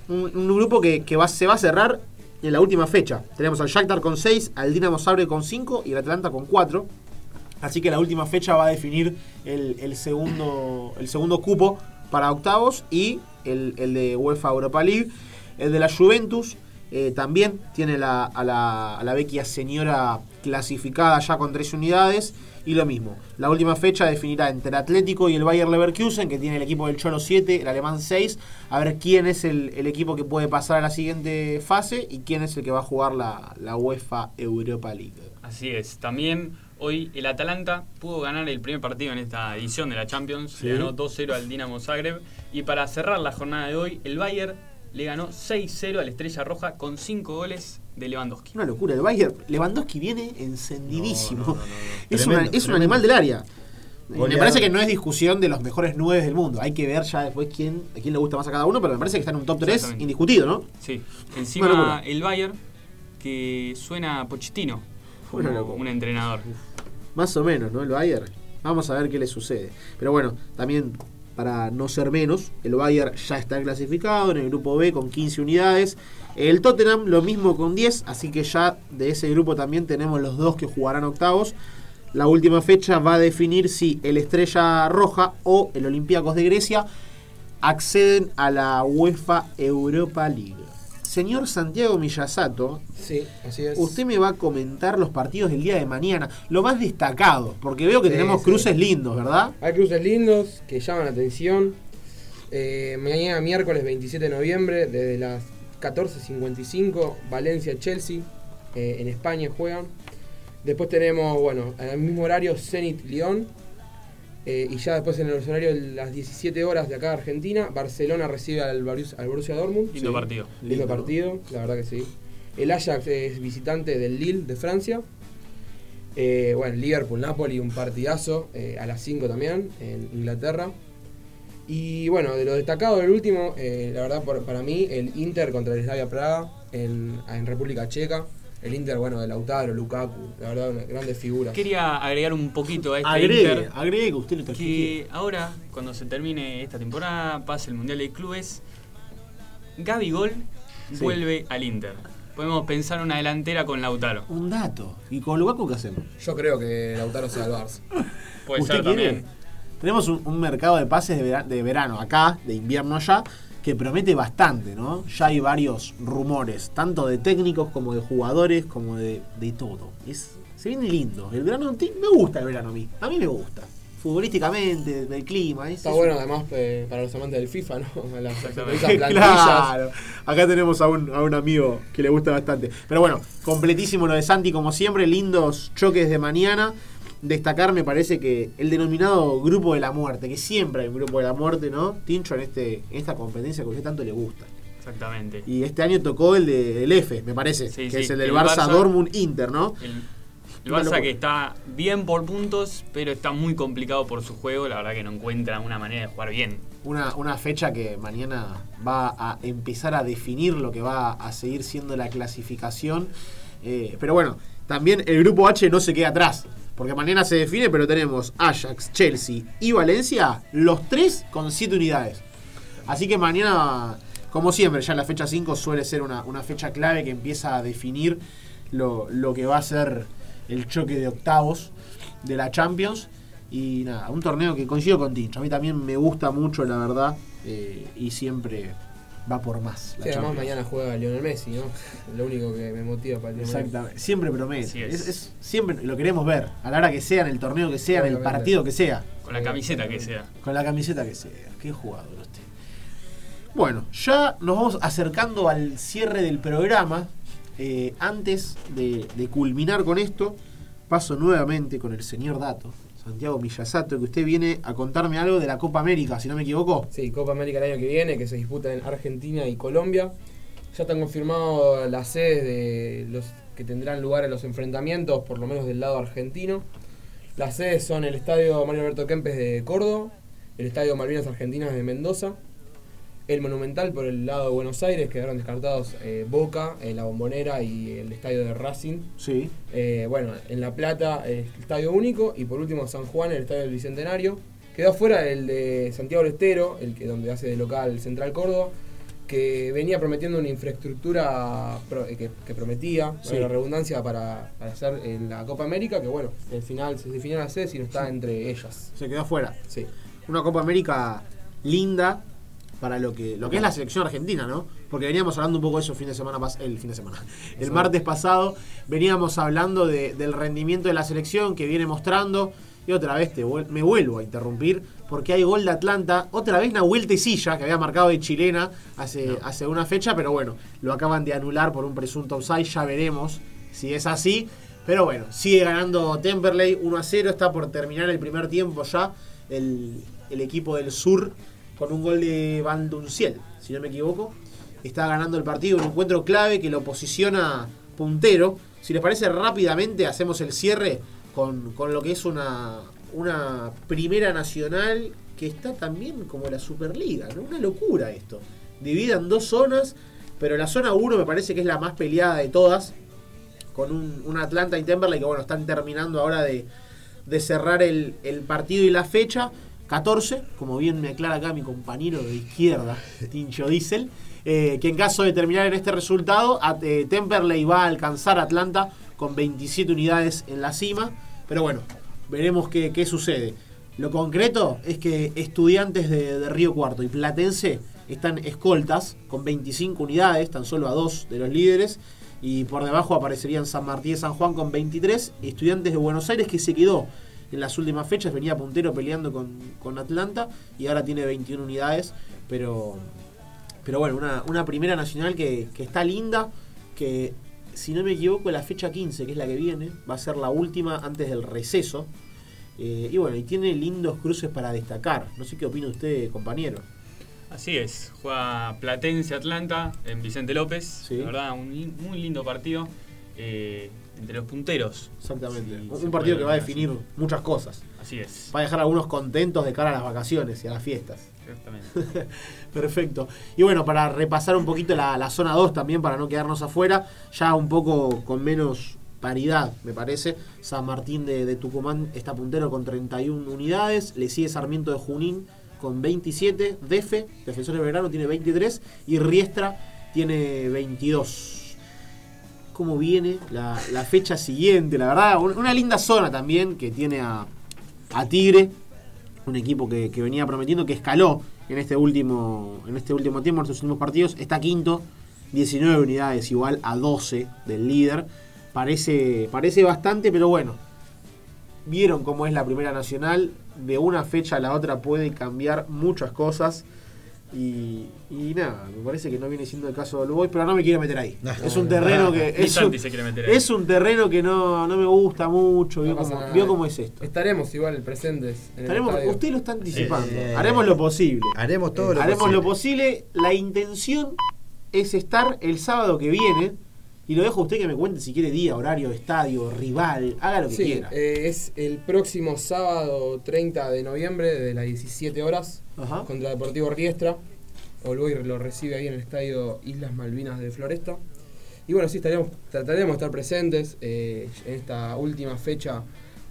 Un, un grupo que, que va- se va a cerrar en la última fecha. Tenemos al Shakhtar con 6, al Dinamo Zagreb con 5 y al Atlanta con 4. Así que la última fecha va a definir el, segundo, el segundo cupo para octavos y el, el de UEFA Europa League. El de la Juventus eh, también tiene la- a, la, a la vecchia señora clasificada ya con 3 unidades. Y lo mismo, la última fecha definirá entre el Atlético y el Bayer Leverkusen, que tiene el equipo del Cholo 7, el alemán 6, a ver quién es el, el equipo que puede pasar a la siguiente fase y quién es el que va a jugar la, la UEFA Europa League. Así es. También hoy el Atalanta pudo ganar el primer partido en esta edición de la Champions. Sí. Le ganó 2-0 al Dinamo Zagreb. Y para cerrar la jornada de hoy, el Bayern le ganó 6-0 al Estrella Roja con 5 goles de Lewandowski. Una locura, el Bayern. Lewandowski viene encendidísimo. No, no, no, no. Es, Tremendo, una- es un animal del área. Me parece que no es discusión de los mejores nueve del mundo. Hay que ver ya después quién, a quién le gusta más a cada uno, pero me parece que está en un top 3 Exactamente. indiscutido, ¿no? Sí. Encima el Bayern que suena a Pochettino como un entrenador. Más o menos, ¿no? El Bayern. Vamos a ver qué le sucede. Pero bueno, también para no ser menos, el Bayern ya está clasificado en el grupo B con 15 unidades. El Tottenham lo mismo con 10, así que ya de ese grupo también tenemos los dos que jugarán octavos. La última fecha va a definir si el Estrella Roja o el Olympiacos de Grecia acceden a la UEFA Europa League. Señor Santiago Miyasato, Sí, así es. Usted me va a comentar los partidos del día de mañana, lo más destacado, porque veo que Sí, tenemos sí. cruces lindos, ¿verdad? Hay cruces lindos que llaman la atención. Eh, mañana miércoles 27 de noviembre, desde las 14.55, Valencia-Chelsea, eh, en España juegan. Después tenemos, bueno, al mismo horario, Zenit-León. Eh, y ya después en el horario de las 17 horas de acá de Argentina, Barcelona recibe al, Borussia- al Borussia Dortmund. Lindo partido. Lindo partido, la verdad que sí. El Ajax es visitante del Lille de Francia. Eh, bueno, Liverpool-Napoli, un partidazo eh, a las 5 también en Inglaterra. Y bueno, de lo destacado del último, eh, la verdad por- para mí, el Inter contra el Slavia Praga en, en República Checa. El Inter, bueno, de Lautaro, Lukaku, la verdad, una- grandes figuras. Quería agregar un poquito a este Agregue, Inter. agregue que usted lo está que ahora, cuando se termine esta temporada, pase el Mundial de Clubes, Gaby Gol Sí. vuelve al Inter. Podemos pensar una delantera con Lautaro. Un dato. ¿Y con Lukaku qué hacemos? Yo creo que Lautaro se va al Barça. Puede ¿Usted ser quiere? también. Tenemos un, un mercado de pases de, vera- de verano acá, de invierno allá, que promete bastante, ¿no? Ya hay varios rumores, tanto de técnicos como de jugadores, como de, de todo. Es Se viene lindo. El verano ti- me gusta el verano a mí. A mí me gusta. Futbolísticamente, del clima. es- Está es bueno un- además eh, para los amantes del FIFA, ¿no? Las. Claro, acá tenemos a un, a un amigo que le gusta bastante. Pero bueno, completísimo lo de Santi, como siempre, lindos choques de mañana. Destacar, me parece que el denominado grupo de la muerte, que siempre hay un grupo de la muerte, ¿no? Tincho en, este, en esta competencia que a usted tanto le gusta. Exactamente. Y este año tocó el de- del F, me parece, Sí, que sí, es el del el Barça, Barça- Dortmund Inter, ¿no? El, Barça que está bien por puntos, pero está muy complicado por su juego. La verdad que no encuentra una manera de jugar bien. Una, una fecha que mañana va a empezar a definir lo que va a seguir siendo la clasificación. Eh, pero bueno, también el grupo H no se queda atrás. Porque mañana se define, pero tenemos Ajax, Chelsea y Valencia, los tres con 7 unidades. Así que mañana, como siempre, ya la fecha 5 suele ser una, una fecha clave que empieza a definir lo, lo que va a ser el choque de octavos de la Champions. Y nada, un torneo que coincido con Tincho. A mí también me gusta mucho, la verdad. eh, y siempre va por más. la Sí, además Champions. mañana juega Lionel Messi, ¿no? Lo único que me motiva para el Lionel Messi. Exactamente. Siempre promete. Es. Es- es- siempre lo queremos ver. A la hora que sea, en el torneo que sea, en el partido que sea. Con la camiseta que sea. Con la camiseta que sea. Qué jugador usted. Bueno, ya nos vamos acercando al cierre del programa. Eh, antes de, de culminar con esto, paso nuevamente con el señor Dato, Santiago Millasato, que usted viene a contarme algo de la Copa América, si no me equivoco. Sí, Copa América el año que viene, que se disputa en Argentina y Colombia. Ya están confirmados las sedes de los que tendrán lugar en los enfrentamientos, por lo menos del lado argentino. Las sedes son el Estadio Mario Alberto Kempes de Córdoba, el Estadio Malvinas Argentinas de Mendoza, el Monumental por el lado de Buenos Aires, quedaron descartados eh, Boca, eh, la Bombonera y el Estadio de Racing. Sí. Eh, bueno, en La Plata el Estadio Único y por último San Juan el Estadio del Bicentenario. Quedó afuera el de Santiago del Estero, el que donde hace de local Central Córdoba, que venía prometiendo una infraestructura pro- que, que prometía, Sí. la redundancia, para, para hacer en la Copa América, que bueno, al final se definió la y no está entre ellas. Se quedó afuera. Sí. Una Copa América linda para lo que, lo que es la selección argentina, ¿no? Porque veníamos hablando un poco de eso el fin de semana el fin de semana. El martes pasado veníamos hablando de- del rendimiento de la selección que viene mostrando. Y otra vez te me vuelvo a interrumpir porque hay gol de Atlanta. Otra vez Nahuel Tecilla, que había marcado de chilena hace, hace una fecha, pero bueno, lo acaban de anular por un presunto offside. Ya veremos si es así. Pero bueno, sigue ganando Temperley 1 a 0. Está por terminar el primer tiempo ya. El, el equipo del sur con un gol de Van Dunciel, si no me equivoco. Está ganando el partido, un encuentro clave que lo posiciona puntero. Si les parece rápidamente, hacemos el cierre con, con lo que es una, una primera nacional que está también como la Superliga, ¿no? Una locura esto. Divida en dos zonas, pero la zona 1 me parece que es la más peleada de todas, con un, un Atlanta y Timberlake que bueno, están terminando ahora de, de cerrar el, el partido y la fecha. 14, como bien me aclara acá mi compañero de izquierda, Tincho Diesel, eh, que en caso de terminar en este resultado, eh, Temperley va a alcanzar Atlanta con 27 unidades en la cima. Pero bueno, veremos qué, qué sucede. Lo concreto es que estudiantes de, Río Cuarto y Platense están escoltas con 25 unidades, tan solo a dos de los líderes. Y por debajo aparecerían San Martín y San Juan con 23. Y estudiantes de Buenos Aires que se quedó en las últimas fechas, venía puntero peleando con, con Atlanta y ahora tiene 21 unidades. Pero, pero bueno, una, una primera nacional que, que está linda, que si no me equivoco la fecha 15, que es la que viene, va a ser la última antes del receso. Eh, y bueno, y tiene lindos cruces para destacar. No sé qué opina usted, compañero. Así es, juega Platense Atlanta en Vicente López. Sí. La verdad, un muy lindo partido eh, entre los punteros. Exactamente. Sí, un partido que va a así. definir muchas cosas. Así es, Va a dejar a algunos contentos de cara a las vacaciones y a las fiestas. exactamente. Perfecto. Y bueno, para repasar un poquito la, la zona 2 también, para no quedarnos afuera, ya un poco con menos paridad, me parece. San Martín de, de Tucumán está puntero con 31 unidades, le sigue Sarmiento de Junín con 27, Defe, Defensor de Verano, tiene 23 y Riestra tiene 22. ¿Cómo viene la, fecha siguiente? La verdad, un- una linda zona también que tiene a, a Tigre, un equipo que, que venía prometiendo, que escaló en este último en este último tiempo, en estos últimos partidos, está quinto, 19 unidades, igual a 12 del líder. parece, parece bastante, pero bueno. Vieron cómo es la Primera Nacional. De una fecha a la otra puede cambiar muchas cosas. Y, y nada, me parece que no viene siendo el caso de Boys, pero no me quiero meter ahí. No, es un no. terreno que. Es un, es terreno que no, no me gusta mucho. Vio No pasa cómo, nada. vio cómo es esto. Estaremos igual presentes en Estaremos, el usted lo está anticipando. Eh, Haremos lo posible. Haremos todo lo Haremos posible. lo posible. La intención es estar el sábado que viene. Y lo dejo a usted que me cuente si quiere día, horario, estadio, rival, haga lo que Sí, quiera. eh, es el próximo sábado 30 de noviembre, de las 17 horas, Ajá. contra Deportivo Riestra. Olboy lo recibe ahí en el estadio Islas Malvinas de Floresta. Y bueno, sí, estaremos, trataremos de estar presentes eh, en esta última fecha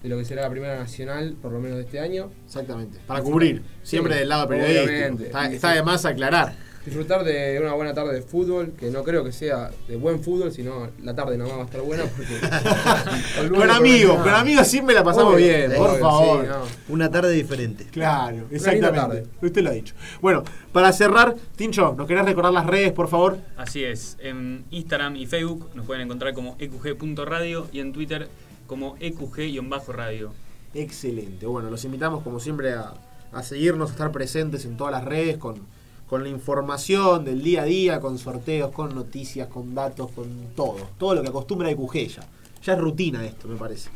de lo que será la Primera Nacional, por lo menos de este año. Exactamente. Para cubrir, siempre Sí, del lado periodístico. Está, está sí. de más aclarar. Disfrutar de una buena tarde de fútbol, que no creo que sea de buen fútbol, sino la tarde nomás va a estar buena porque... Con amigos, con amigos siempre la pasamos Obvio, bien, por obvio, favor. sí, no. Una tarde diferente. Claro, exactamente. tarde. Usted lo ha dicho. Bueno, para cerrar, Tincho, ¿nos querés recordar las redes, por favor? Así es, en Instagram y Facebook nos pueden encontrar como eqg.radio y en Twitter como eqg-radio. Excelente. Bueno, los invitamos como siempre a, a seguirnos, a estar presentes en todas las redes con, con la información del día a día, con sorteos, con noticias, con datos, con todo. Todo lo que acostumbra EQG ya. Ya es rutina esto, me parece.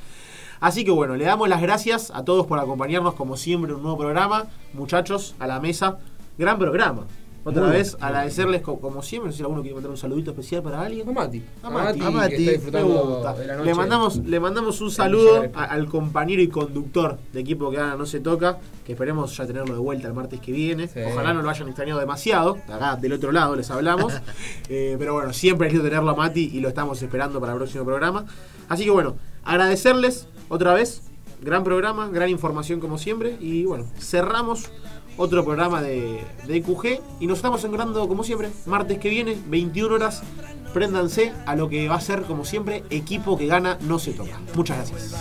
Así que bueno, le damos las gracias a todos por acompañarnos como siempre en un nuevo programa. Muchachos, a la mesa. Gran programa. Otra Muy vez, bueno. agradecerles co- como siempre. No sé si alguno quiere mandar un saludito especial para alguien. A Mati. A Mati. A Mati. que está Me disfrutando gusta. de la noche. Le mandamos, le mandamos un saludo a- al compañero y conductor de equipo que ahora no se toca, que esperemos ya tenerlo de vuelta el martes que viene. Sí. Ojalá no lo hayan extrañado demasiado. Acá del otro lado les hablamos. Eh, pero bueno, siempre es lindo tenerlo a Mati y lo estamos esperando para el próximo programa. Así que bueno, agradecerles otra vez. Gran programa, gran información como siempre. Y bueno, cerramos otro programa de, de EQG. Y nos estamos encontrando como siempre, martes que viene, 21 horas. Préndanse a lo que va a ser como siempre, equipo que gana no se toca. Muchas gracias.